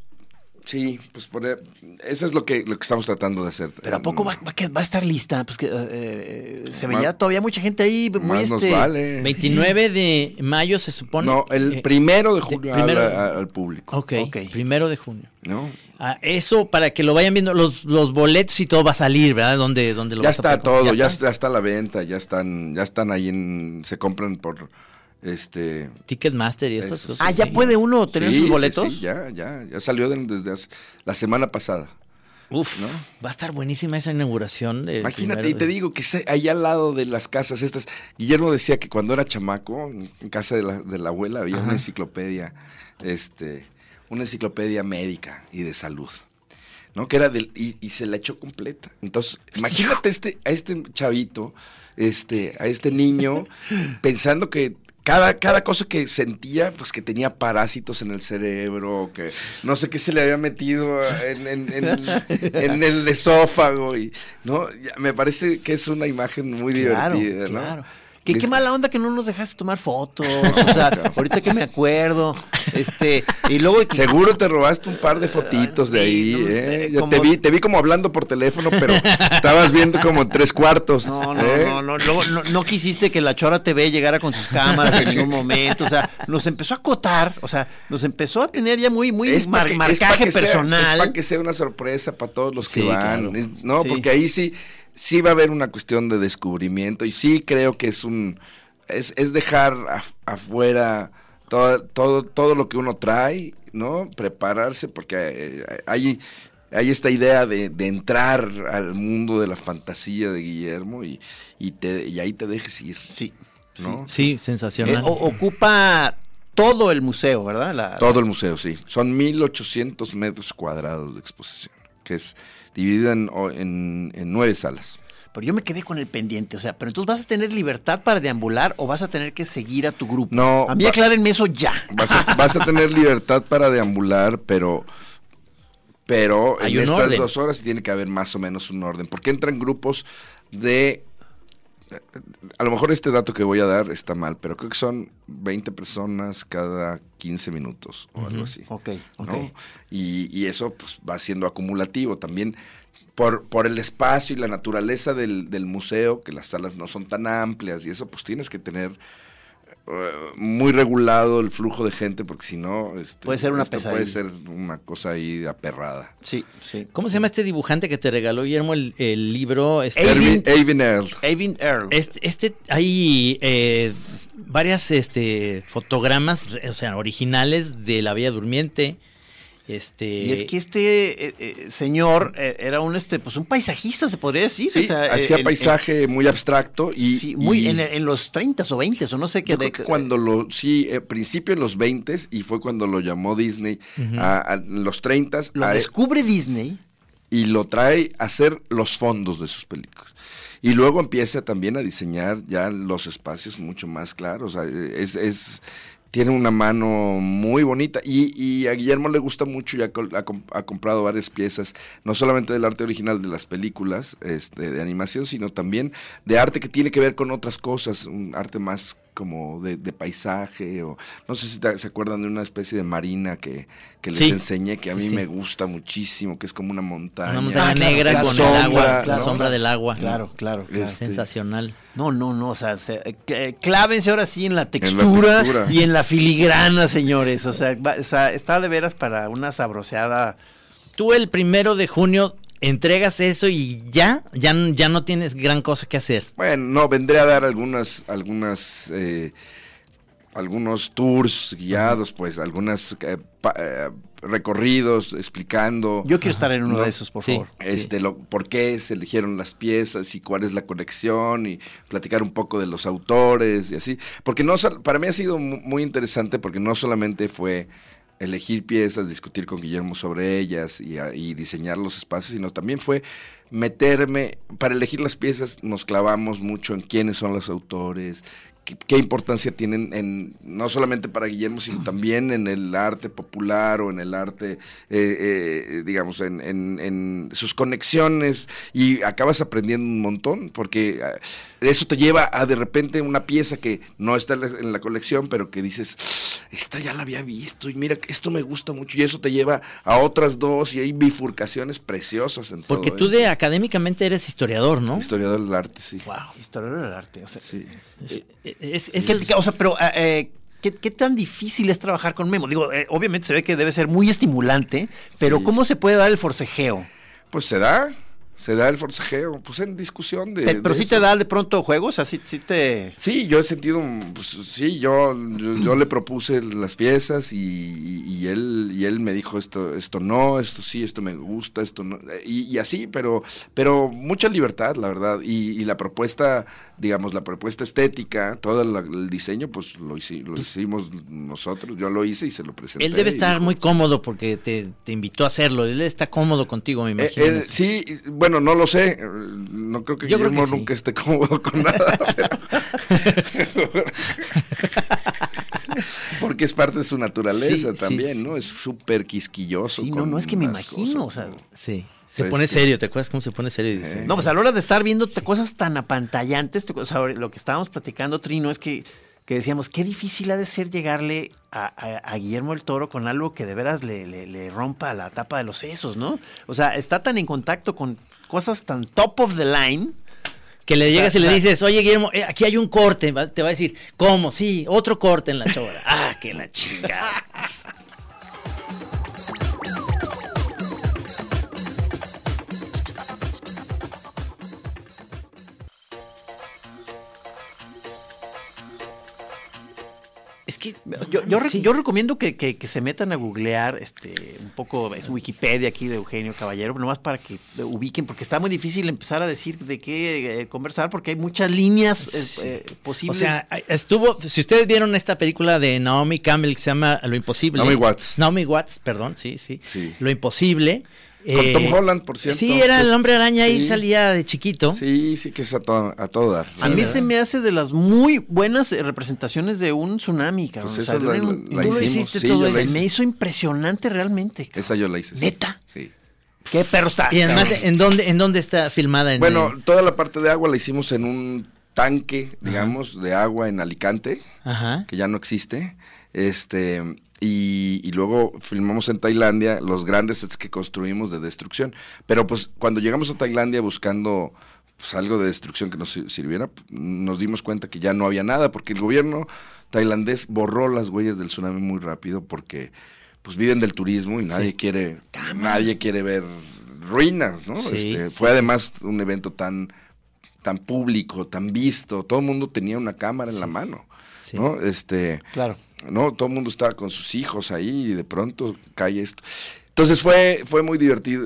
sí, pues poner, eso es lo que, lo que estamos tratando de hacer. Pero ¿a poco va, va, va a estar lista? Pues que eh, eh, se Más- veía todavía mucha gente ahí, muy Más nos este. vale. 29 de mayo se supone No, el eh, primero de de- julio primero- al público, ok, Ok. primero de junio ¿no? Ah, eso para que lo vayan viendo los, los boletos y todo va a salir verdad donde donde lo Ya vas está todo, ya está, ya está a la venta, ya están, ya están ahí en, se compran por, este, Ticketmaster y estas Eso. cosas Ah, ya sí. puede uno tener sí, sus boletos. sí, ya, ya, ya salió de- desde hace- la semana pasada. Uf, ¿no? va a estar buenísima esa inauguración Imagínate, y te de- digo que ahí al lado de las casas estas, Guillermo decía que cuando era chamaco, en casa de la, de la abuela había una enciclopedia, este, una enciclopedia médica y de salud, ¿no? Que era del, y, y se la echó completa. Entonces, <laughs> imagínate este, a este chavito, este, a este niño, <laughs> pensando que cada, cada cosa que sentía, pues que tenía parásitos en el cerebro, que no sé qué se le había metido en, en- en- <laughs> en el esófago, y no, me parece que es una imagen muy Claro, divertida, ¿no? claro. Qué, qué Es- mala onda que no nos dejaste tomar fotos. O <laughs> sea, ahorita que me acuerdo. Este, y luego. Seguro te robaste un par de fotitos de ahí, Sí, no, ¿eh? como- te vi, te vi como hablando por teléfono, pero estabas viendo como tres cuartos. No, no, ¿eh? no, no, luego no, no quisiste que la Chora TV llegara con sus cámaras en ningún momento, o sea, nos empezó a acotar, o sea, nos empezó a tener ya muy, muy Es mar- que- es marcaje pa' que sea- personal. es para que sea una sorpresa para todos los que Sí, van. claro. Es- no, Sí. porque ahí sí, sí va a haber una cuestión de descubrimiento y sí creo que es un, es, es dejar af- afuera todo, todo, todo lo que uno trae, ¿no? Prepararse porque eh, hay, hay esta idea de, de entrar al mundo de la fantasía de Guillermo y, y, te, y ahí te dejes ir, Sí. ¿no? Sí, Eh, sensacional. o- ocupa todo el museo, ¿verdad? La- Todo el museo, sí. Son 1800 metros cuadrados de exposición, que es dividida en, en- en nueve salas. Pero yo me quedé con el pendiente, o sea, pero entonces vas a tener libertad para deambular o vas a tener que seguir a tu grupo. No, A mí va- aclárenme eso ya. Vas a, vas a tener libertad para deambular, pero, pero Hay en estas orden. dos horas tiene que haber más o menos un orden, porque entran grupos de... A lo mejor este dato que voy a dar está mal, pero creo que son 20 personas cada 15 minutos o algo así. Ok, ok. ¿no? Y, y eso pues va siendo acumulativo también por, por el espacio y la naturaleza del, del museo, que las salas no son tan amplias y eso pues tienes que tener muy regulado el flujo de gente, porque si no, este, Puede ser una esto pesadilla. Puede ser una cosa ahí aperrada. Sí, sí. ¿Cómo se llama este dibujante que te regaló Guillermo el, el libro? Este, Avin Earl. Avin Earl. Este, este hay eh, varias este, fotogramas, o sea, originales de la Bella Durmiente. Este, Y es que este eh, eh, señor eh, era un este pues un paisajista se podría decir, Sí, o sea, hacía paisaje muy abstracto y, sí, muy y en, en los 30 o 20 o no sé qué yo de- creo que cuando lo, sí, principio en los 20 y fue cuando lo llamó Disney a, a los 30 lo descubre Disney. y lo trae a hacer los fondos de sus películas. Y luego empieza también a diseñar ya los espacios mucho más claros. O sea, es, es- tiene una mano muy bonita. Y, y a Guillermo le gusta mucho y ha, ha comprado varias piezas, no solamente del arte original de las películas este, de animación, sino también de arte que tiene que ver con otras cosas, un arte más como de, de paisaje, o no sé si te- se acuerdan de una especie de marina que, que les Sí. enseñé, que a mí sí. me gusta muchísimo, que es como una montaña. una montaña Ah, claro, negra la con sombra, el agua, la ¿no? sombra del agua. Claro, claro, claro. Este, Sensacional. No, no, no, o sea, se- eh, cl- clávense ahora sí en la textura, textura. y en la filigrana, señores. O sea, va- o sea, está de veras para una sabroseada. Tú el primero de junio entregas eso y ya, ya, ya no tienes gran cosa que hacer. Bueno, no, vendré a dar algunas, algunas, eh, algunos tours guiados, pues, algunas eh, pa- eh, recorridos explicando. Yo quiero estar en uno No, de esos, por sí. favor. Este, lo, por qué se eligieron las piezas y cuál es la conexión y platicar un poco de los autores y así. Porque no, para mí ha sido mu- muy interesante porque no solamente fue elegir piezas, discutir con Guillermo sobre ellas y, a- y diseñar los espacios, sino también fue meterme, para elegir las piezas nos clavamos mucho en quiénes son los autores, qué, importancia tienen en no solamente para Guillermo, sino también en el arte popular o en el arte, eh, eh, digamos, en, en- en sus conexiones y acabas aprendiendo un montón, porque ah, eso te lleva a de repente una pieza que no está en la, en la colección, pero que dices, esta ya la había visto y mira, esto me gusta mucho y eso te lleva a otras dos y hay bifurcaciones preciosas en Porque todo tú esto. de académicamente eres historiador, ¿no? Historiador del arte, sí. Wow, historiador del arte. O sea, Sí. Eh, Es, es ¿qué- el- o sea, pero, eh, eh, ¿qué, qué tan difícil es trabajar con Memo? Digo, eh, obviamente se ve que debe ser muy estimulante, pero Sí. ¿cómo se puede dar el forcejeo? Pues se da, se da el forcejeo, pues en discusión de... Te- de pero sí eso. te da de pronto juegos, así sí te... Sí, yo he sentido, pues sí, yo, yo, yo le propuse las piezas y, y- y él y él me dijo esto esto no, esto sí, esto me gusta, esto no, y, y así, pero pero mucha libertad, la verdad, y, y la propuesta, digamos, la propuesta estética, todo la- el diseño, pues lo, hici- lo hicimos nosotros, yo lo hice y se lo presenté. él debe estar muy cómodo porque te, te invitó a hacerlo. Él está cómodo contigo, me Eh, imagino. eh, sí, bueno, no lo sé. No creo que Yo creo Guillermo que sí. nunca esté cómodo con nada. <laughs> pero- <laughs> Porque es parte de su naturaleza Sí, también, sí. ¿no? Es súper quisquilloso. Sí, no, con no, es que me imagino, cosas, o sea. Sí. Se Pues, pone serio, ¿te acuerdas cómo se pone serio? Dice, Eh. No, pues a la hora de estar viendo cosas tan apantallantes, te- o sea, lo que estábamos platicando, Trino, es que, que decíamos, qué difícil ha de ser llegarle a, a- a Guillermo el Toro con algo que de veras le, le- le rompa la tapa de los sesos, ¿no? O sea, está tan en contacto con cosas tan top of the line. Que le llegas y le dices, oye Guillermo, eh, aquí hay un corte. Te va a decir, ¿cómo? Sí, otro corte en la chora. <laughs> ah, que la chingada. <laughs> Es que Yo, yo, re- Sí. yo recomiendo que, que- que se metan a googlear este, un poco, es Wikipedia aquí de Eugenio Caballero, nomás para que ubiquen, porque está muy difícil empezar a decir de qué eh, conversar, porque hay muchas líneas eh, Sí. eh, O posibles. sea, estuvo, si ustedes vieron esta película de Naomi Campbell que se llama Lo Imposible. Naomi Watts. Naomi Watts, perdón, sí, sí. Sí. Lo Imposible. Con eh, Tom Holland, por cierto. Sí, era el hombre araña y Sí. salía de chiquito. Sí, sí que es a todo, a todo dar. A mí ¿verdad? se me hace de las muy buenas eh, representaciones de un tsunami, cabrón. Pues O sea, la- de un- la tú lo hiciste sí, todo eso. Me hizo impresionante realmente. cabrón. Esa yo la hice. ¿Neta? Sí. ¿Qué perro está? Y además, cabrón? ¿en dónde, ¿en dónde está filmada? En, Bueno, toda la parte de agua la hicimos en un tanque, digamos, de agua en Alicante. Ajá. que ya no existe. Este, y, y luego filmamos en Tailandia los grandes sets que construimos de destrucción. Pero pues cuando llegamos a Tailandia buscando pues, algo de destrucción que nos sir- sirviera, nos dimos cuenta que ya no había nada, porque el gobierno tailandés borró las huellas del tsunami muy rápido porque pues viven del turismo y nadie quiere nadie quiere ver ruinas, ¿no? Sí, Este, sí, fue además un evento tan tan público, tan visto, todo el mundo tenía una cámara en la mano. ¿no? Este, Claro. No, todo el mundo estaba con sus hijos ahí y de pronto cae esto. Entonces fue, fue muy divertido,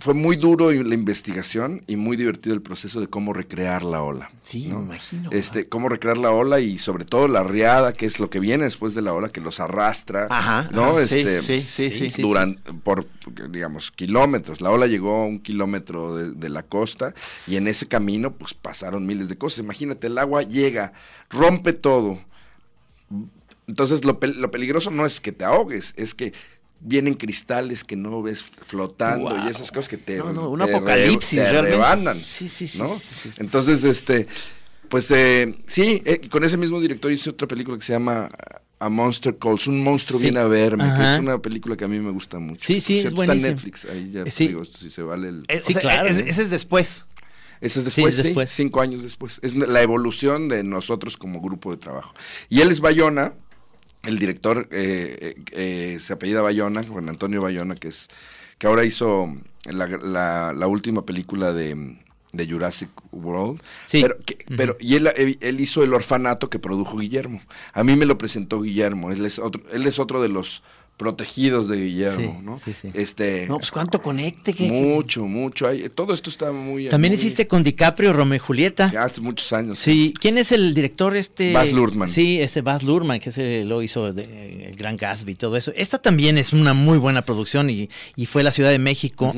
fue muy duro la investigación y muy divertido el proceso de cómo recrear la ola. Sí, ¿no? me imagino. Este, cómo recrear la ola y sobre todo la riada, que es lo que viene después de la ola, que los arrastra, Ajá, ¿no? ajá, sí, Este, sí, sí, sí, sí, duran- por, digamos, kilómetros. La ola llegó a un kilómetro de, de la costa y en ese camino, pues pasaron miles de cosas. Imagínate, el agua llega, rompe todo. Entonces, lo, pel- lo peligroso no es que te ahogues, es que vienen cristales que no ves flotando Wow. y esas cosas que te, No, no, un te re- apocalipsis, te realmente. rebanan, Sí, sí, sí, ¿no? sí, sí. Entonces, este, pues eh, sí, eh, con ese mismo director hice otra película que se llama A Monster Calls, un monstruo Sí. viene a verme, que es una película que a mí me gusta mucho. Sí, sí, Por es cierto, Está en buenísima. Netflix, ahí ya sí. digo, si se vale el... Eh, o Sí, sea, claro. es- ese es después. Ese es después, sí, después. cinco años después. Es la evolución de nosotros como grupo de trabajo. Y él es Bayona, el director eh, eh, eh, se apellida Bayona, Juan Antonio Bayona, que es que ahora hizo la, la- la última película de, de Jurassic World. Sí. Pero, que- pero y él, él- él hizo El Orfanato que produjo Guillermo. A mí me lo presentó Guillermo. Él es otro, él es otro de los protegidos de Guillermo, Sí, ¿no? sí, sí. Este, No, pues cuánto conecte. que- mucho, mucho. Hay- todo esto está muy... También muy- hiciste con DiCaprio, Romeo y Julieta. ya hace muchos años. Sí, ¿quién es el director este? Baz Luhrmann. Sí, ese Baz Luhrmann, que ese lo hizo de El Gran Gatsby y todo eso. Esta también es una muy buena producción y, y fue la Ciudad de México,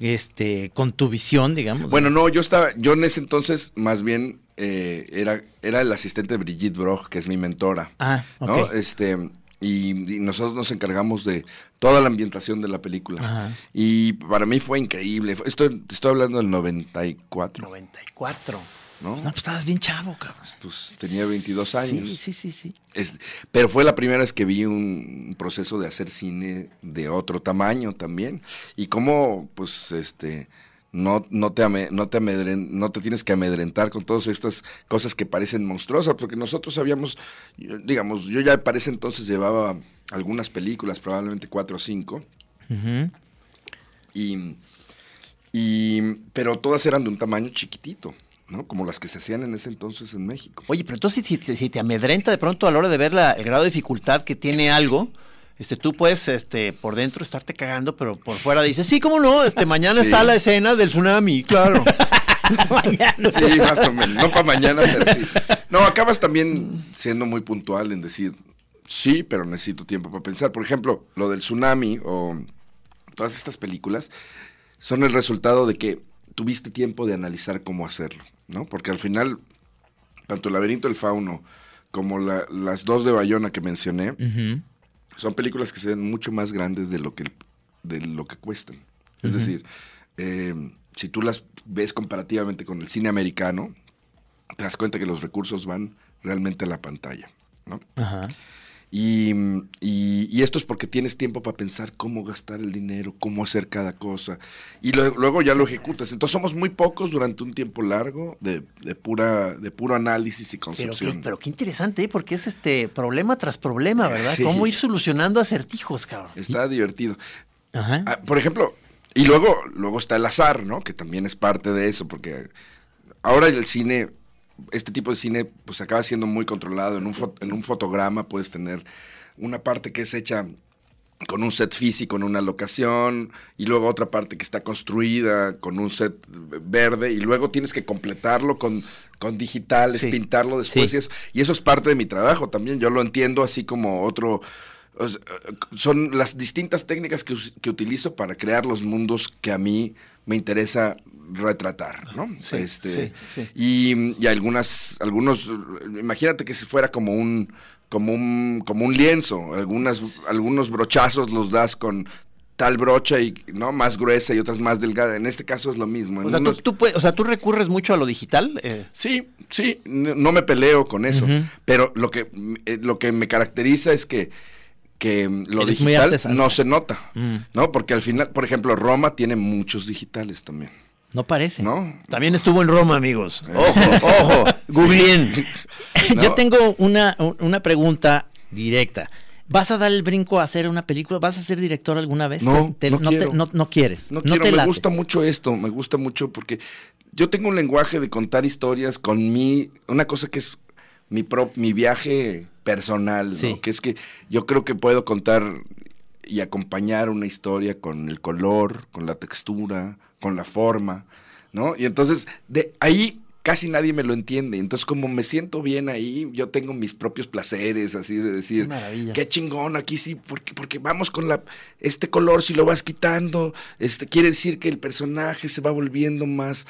este, con tu visión, digamos. Bueno, no, yo estaba, yo en ese entonces más bien eh, era, era el asistente de Brigitte Broch, que es mi mentora. Ah, ¿no? ok. Este, y, y nosotros nos encargamos de toda la ambientación de la película. Ajá. Y para mí fue increíble. Estoy, estoy hablando del 94, 94. ¿no? No, pues estabas bien chavo, cabrón. Pues tenía 22 años. Sí, sí, sí, sí. Es- pero fue la primera vez que vi un, un proceso de hacer cine de otro tamaño también. Y cómo, pues, este, no, no, te ame- no, te amedren- no te tienes que amedrentar con todas estas cosas que parecen monstruosas, porque nosotros habíamos, digamos, yo ya para ese entonces llevaba algunas películas, probablemente cuatro o cinco, y, y, pero todas eran de un tamaño chiquitito. ¿no? Como las que se hacían en ese entonces en México. Oye, pero entonces si, te- si te amedrenta de pronto a la hora de ver la- el grado de dificultad que tiene algo, este, tú puedes, este, por dentro estarte cagando, pero por fuera dices, sí, cómo no, este, mañana <laughs> Sí. está la escena del tsunami, <laughs> claro. <laughs> Sí, más o menos. No para mañana, pero sí. No, acabas también siendo muy puntual en decir, sí, pero necesito tiempo para pensar. Por ejemplo, lo del tsunami o todas estas películas son el resultado de que tuviste tiempo de analizar cómo hacerlo, ¿no? Porque al final, tanto el laberinto del fauno como la- las dos de Bayona que mencioné, Ujú. Son películas que se ven mucho más grandes de lo que, de lo que cuestan. Es decir, eh, si tú las ves comparativamente con el cine americano, te das cuenta que los recursos van realmente a la pantalla. ¿no? Ajá. Y, y- y esto es porque tienes tiempo para pensar cómo gastar el dinero, cómo hacer cada cosa. Y lo- luego ya lo ejecutas. Entonces somos muy pocos durante un tiempo largo de, de pura, de puro análisis y Pero concepción. qué, pero qué interesante, ¿eh? porque es este problema tras problema, ¿verdad? Sí. Cómo ir solucionando acertijos, cabrón. Está divertido. Ajá. Ah, por ejemplo, y luego, luego está el azar, ¿no? Que también es parte de eso, porque ahora el cine, este tipo de cine, pues acaba siendo muy controlado. En un, en un fotograma puedes tener una parte que es hecha con un set físico en una locación y luego otra parte que está construida con un set verde y luego tienes que completarlo con, con digitales, Sí. pintarlo después Sí. y eso. Y eso es parte de mi trabajo también. Yo lo entiendo así como otro... o sea, son las distintas técnicas que, que utilizo para crear los mundos que a mí me interesa retratar, ¿no? Sí, Este, sí, sí. Y, y algunas, algunos, imagínate que si fuera como un, como un, como un lienzo, algunas, algunos brochazos los das con tal brocha y no más gruesa y otras más delgada. En este caso es lo mismo. O sea, tú, unos- tú puedes- o sea, tú recurres mucho a lo digital. eh, Sí, sí, no, no me peleo con eso, pero lo que, eh, lo que me caracteriza es que, que mm, lo Eres digital no se nota, Mm. ¿no? Porque al final, por ejemplo, Roma tiene muchos digitales también. No parece. ¿no? También estuvo en Roma, amigos. Ojo, ojo. <laughs> Googleen. <laughs> Yo No. tengo una, una pregunta directa. ¿Vas a dar el brinco a hacer una película? ¿Vas a ser director alguna vez? No, Te- no te- quiero. no- no quieres. No te quiero, me late. gusta mucho esto, me gusta mucho porque yo tengo un lenguaje de contar historias con mi, una cosa que es mi pro- mi viaje personal, ¿no? Sí. Que es que yo creo que puedo contar y acompañar una historia con el color, con la textura, con la forma, ¿no? Y entonces de ahí casi nadie me lo entiende. Entonces como me siento bien ahí, yo tengo mis propios placeres, así de decir, Qué chingón aquí sí, porque, porque vamos con la, este color, si lo vas quitando, este, quiere decir que el personaje se va volviendo más,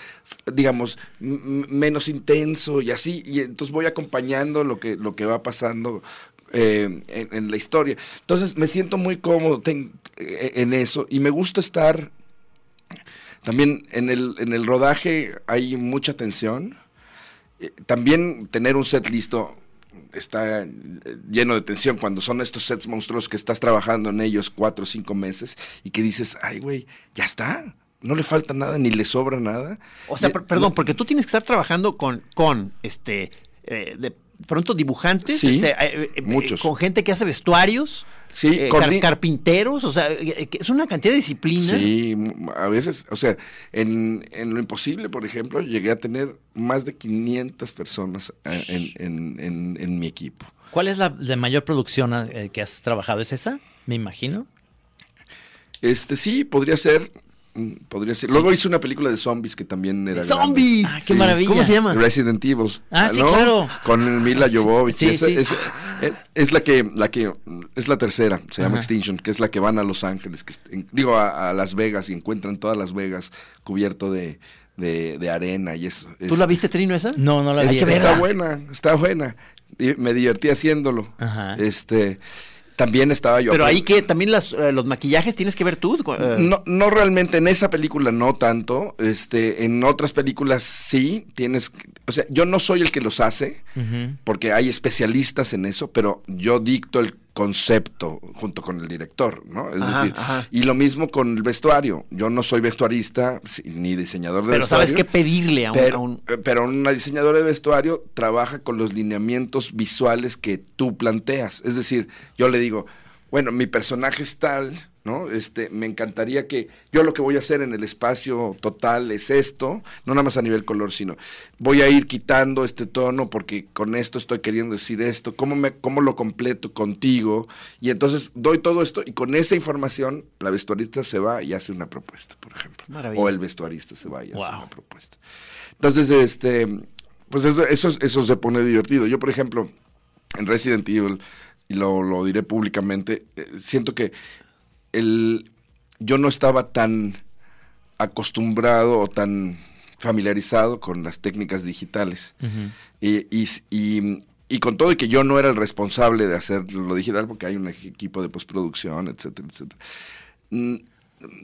digamos, menos intenso y así, y entonces voy acompañando lo que, lo que va pasando eh, en, en la historia. Entonces me siento muy cómodo ten- eh, en eso y me gusta estar también en el, en el rodaje hay mucha tensión. Eh, También tener un set listo está eh, lleno de tensión cuando son estos sets monstruosos que estás trabajando en ellos cuatro o cinco meses y que dices, ay, güey, ya está. No le falta nada ni le sobra nada. O sea, per- perdón, no- porque tú tienes que estar trabajando con, con este, eh, de pronto dibujantes, Sí, este, eh, eh, muchos. con gente que hace vestuarios, Sí, eh, car- carpinteros, o sea, eh, que es una cantidad de disciplina. Sí, a veces, o sea, en, en Lo Imposible, por ejemplo, llegué a tener más de 500 personas eh, en, en- en- en mi equipo. ¿Cuál es la de mayor producción eh, que has trabajado? ¿Es esa? Me imagino. Este, sí, podría ser, podría ser. Luego hice una película de zombies que también era. ¡Zombies! Ah, qué maravilla. ¿Cómo se llama? Resident Evil. Ah, sí, claro. Con Mila Jovovich. Sí, Esa- sí. esa- es, es la que, la que, es la tercera, se llama Ajá. Extinction, que es la que van a Los Ángeles, que digo a, a Las Vegas y encuentran todas Las Vegas cubierto de, de, de arena y eso. ¿Tú la viste, Trino, esa? No, no la Es vi. que está buena, está buena. Y me divertí haciéndolo. Ajá. Este, también estaba yo. Pero ahí que también las, eh, los maquillajes tienes que ver tú. eh, no, no realmente, en esa película no tanto, este, en otras películas sí, tienes, o sea, yo no soy el que los hace, porque hay especialistas en eso, pero yo dicto el concepto junto con el director, ¿no? Es Ajá, decir, ajá. y lo mismo con el vestuario, yo no soy vestuarista ni diseñador de pero vestuario. sabes qué pedirle a un... Pero, a un- eh, pero una diseñadora de vestuario trabaja con los lineamientos visuales que tú planteas. Es decir, yo le digo, bueno, mi personaje es tal, ¿no? Este, me encantaría que yo lo que voy a hacer en el espacio total es esto, no nada más a nivel color, sino voy a ir quitando este tono porque con esto estoy queriendo decir esto, cómo me cómo lo completo contigo y entonces doy todo esto y con esa información la vestuarista se va y hace una propuesta, por ejemplo. Maravilla. O el vestuarista se va y hace una propuesta. Entonces, este, pues eso, eso, eso se pone divertido. Yo, por ejemplo, en Resident Evil, y lo, lo diré públicamente, eh, siento que el, yo no estaba tan acostumbrado o tan familiarizado con las técnicas digitales. Y, y, y- y con todo y que yo no era el responsable de hacer lo digital, porque hay un equipo de postproducción, etcétera, etcétera. Mm,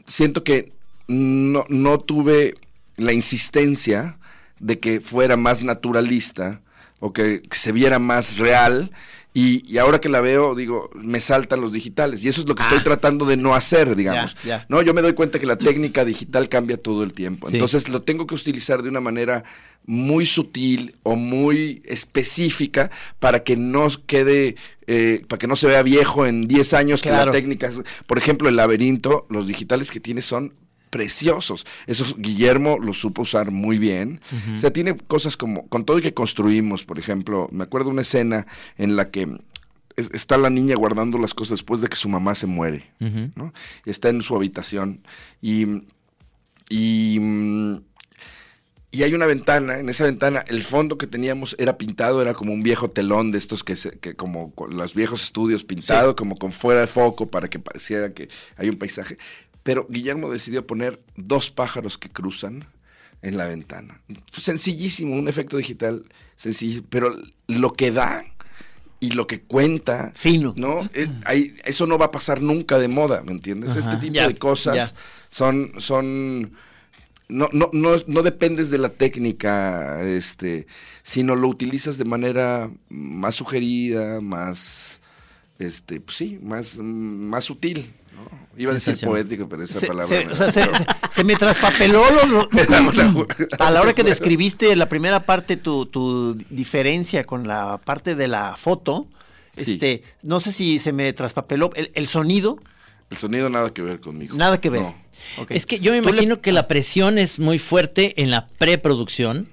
Siento que no, no tuve la insistencia de que fuera más naturalista o que, que se viera más real. Y, y ahora que la veo, digo, me saltan los digitales. Y eso es lo que estoy tratando de no hacer, digamos. Ah. No, yo me doy cuenta que la técnica digital cambia todo el tiempo. Sí. Entonces lo tengo que utilizar de una manera muy sutil o muy específica para que no quede, eh, para que no se vea viejo en 10 años que la técnica Por ejemplo, el laberinto, los digitales que tiene son preciosos. Esos Guillermo los supo usar muy bien. O sea, tiene cosas como, con todo y que construimos, por ejemplo, me acuerdo una escena en la que es- está la niña guardando las cosas después de que su mamá se muere. ¿no? Está en su habitación y, y, y hay una ventana, en esa ventana el fondo que teníamos era pintado, era como un viejo telón de estos que, se, que como con los viejos estudios pintado, como con fuera de foco para que pareciera que hay un paisaje. Pero Guillermo decidió poner dos pájaros que cruzan en la ventana. Sencillísimo, un efecto digital sencillo, pero lo que da y lo que cuenta Fino. ¿no? Eh, hay- eso no va a pasar nunca de moda, ¿me entiendes? Ajá. Este tipo Ya, de cosas ya. son, son, no, no, no, no dependes de la técnica, este, sino lo utilizas de manera más sugerida, más, este, pues sí, más, más sutil, ¿no? Iba a decir poético, pero esa Se- palabra. se- me- o sea, se- se- se me traspapeló lo- <laughs> a la hora que <laughs> describiste la primera parte, tu, tu diferencia con la parte de la foto, Sí. este, no sé si se me traspapeló el, el sonido, El sonido nada que ver conmigo. nada que ver. No. Es que yo me le- imagino que la presión es muy fuerte en la preproducción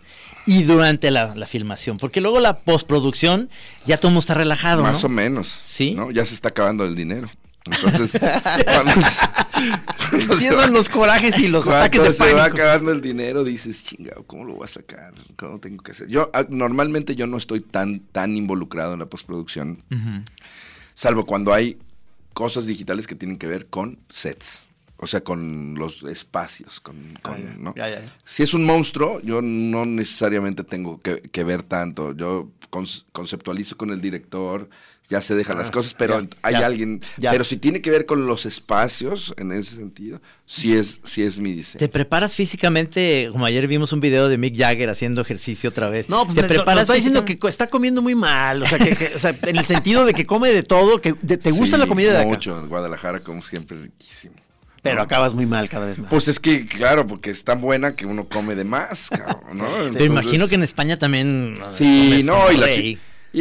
y durante la, la filmación, porque luego la postproducción ya todo el mundo está relajado, Más ¿no? o menos. Sí. ¿no? Ya se está acabando el dinero. Entonces, cuando, <laughs> cuando se los corajes y los ataques de se va pánico. acabando el dinero, dices, chingado, ¿cómo lo voy a sacar? ¿Cómo tengo que hacer? Yo, ah, normalmente yo no estoy tan, tan involucrado en la postproducción, salvo cuando hay cosas digitales que tienen que ver con sets. O sea, con los espacios, con, con, Ah, ya, ¿no? ya, ya, ya. Si es un monstruo, yo no necesariamente tengo que, que ver tanto. Yo conceptualizo con el director, ya se dejan las cosas, pero Ah, ya, hay ya, alguien. ya. Pero si tiene que ver con los espacios, en ese sentido, sí es, sí es mi diseño. ¿Te preparas físicamente? Como ayer vimos un video de Mick Jagger haciendo ejercicio otra vez. No, pues ¿Te me- preparas está diciendo que está comiendo muy mal, o sea, que, que- o sea, en el sentido de que come de todo, que de- te gusta Sí, la comida de acá, Mucho, en Guadalajara, como siempre, riquísimo. pero acabas muy mal cada vez más. Pues es que, claro, porque es tan buena que uno come de más, cabrón, ¿no? <laughs> Te Entonces- imagino que en España también. Sí, comes no, y, la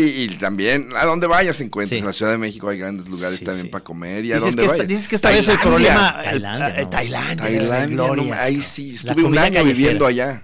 y, y también a donde vayas encuentras. Sí. En la Ciudad de México hay grandes lugares Sí, también sí. para comer y a dices, donde que esta, vayas. dices que esta vez el Tailandia. problema... Tailandia, eh, no. Tailandia, Tailandia, no, glorias, ahí sí, estuve un año callejera. viviendo allá.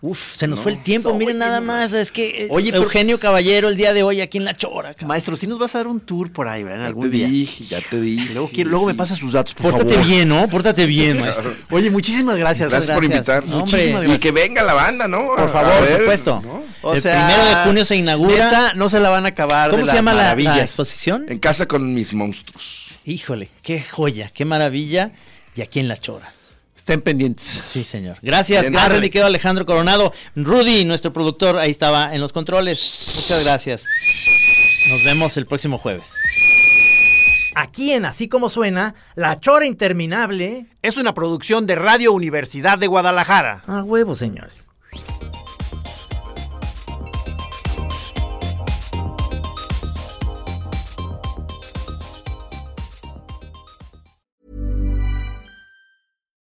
Uf, se nos No. fue el tiempo. Oye, Miren nada más. Es que eh, Oye, pero- Eugenio Caballero el día de hoy aquí en La Chora. cabrón. Maestro, si nos vas a dar un tour por ahí, ¿verdad? Ya Algún te día. dije, ya te dije. Y luego, quiero- luego me pasas sus datos, por Pórtate favor. bien, ¿no? Pórtate bien, <laughs> maestro. Oye, muchísimas gracias. Gracias, por invitar. No. Muchísimas Y gracias. que venga la banda, ¿no? Por favor, a por ver, supuesto. ¿no? O el sea, primero de junio se inaugura. neta, no se la van a acabar ¿Cómo de se las llama la, la exposición? En casa con mis monstruos. Híjole, qué joya, qué maravilla. Y aquí en La Chora. Estén pendientes. Sí, señor. Gracias, Bien, gracias, mi querido Alejandro Coronado. Rudy, nuestro productor, ahí estaba en los controles. Muchas gracias. Nos vemos el próximo jueves. Aquí en Así Como Suena, La Chora Interminable. Es una producción de Radio Universidad de Guadalajara. A huevo, señores.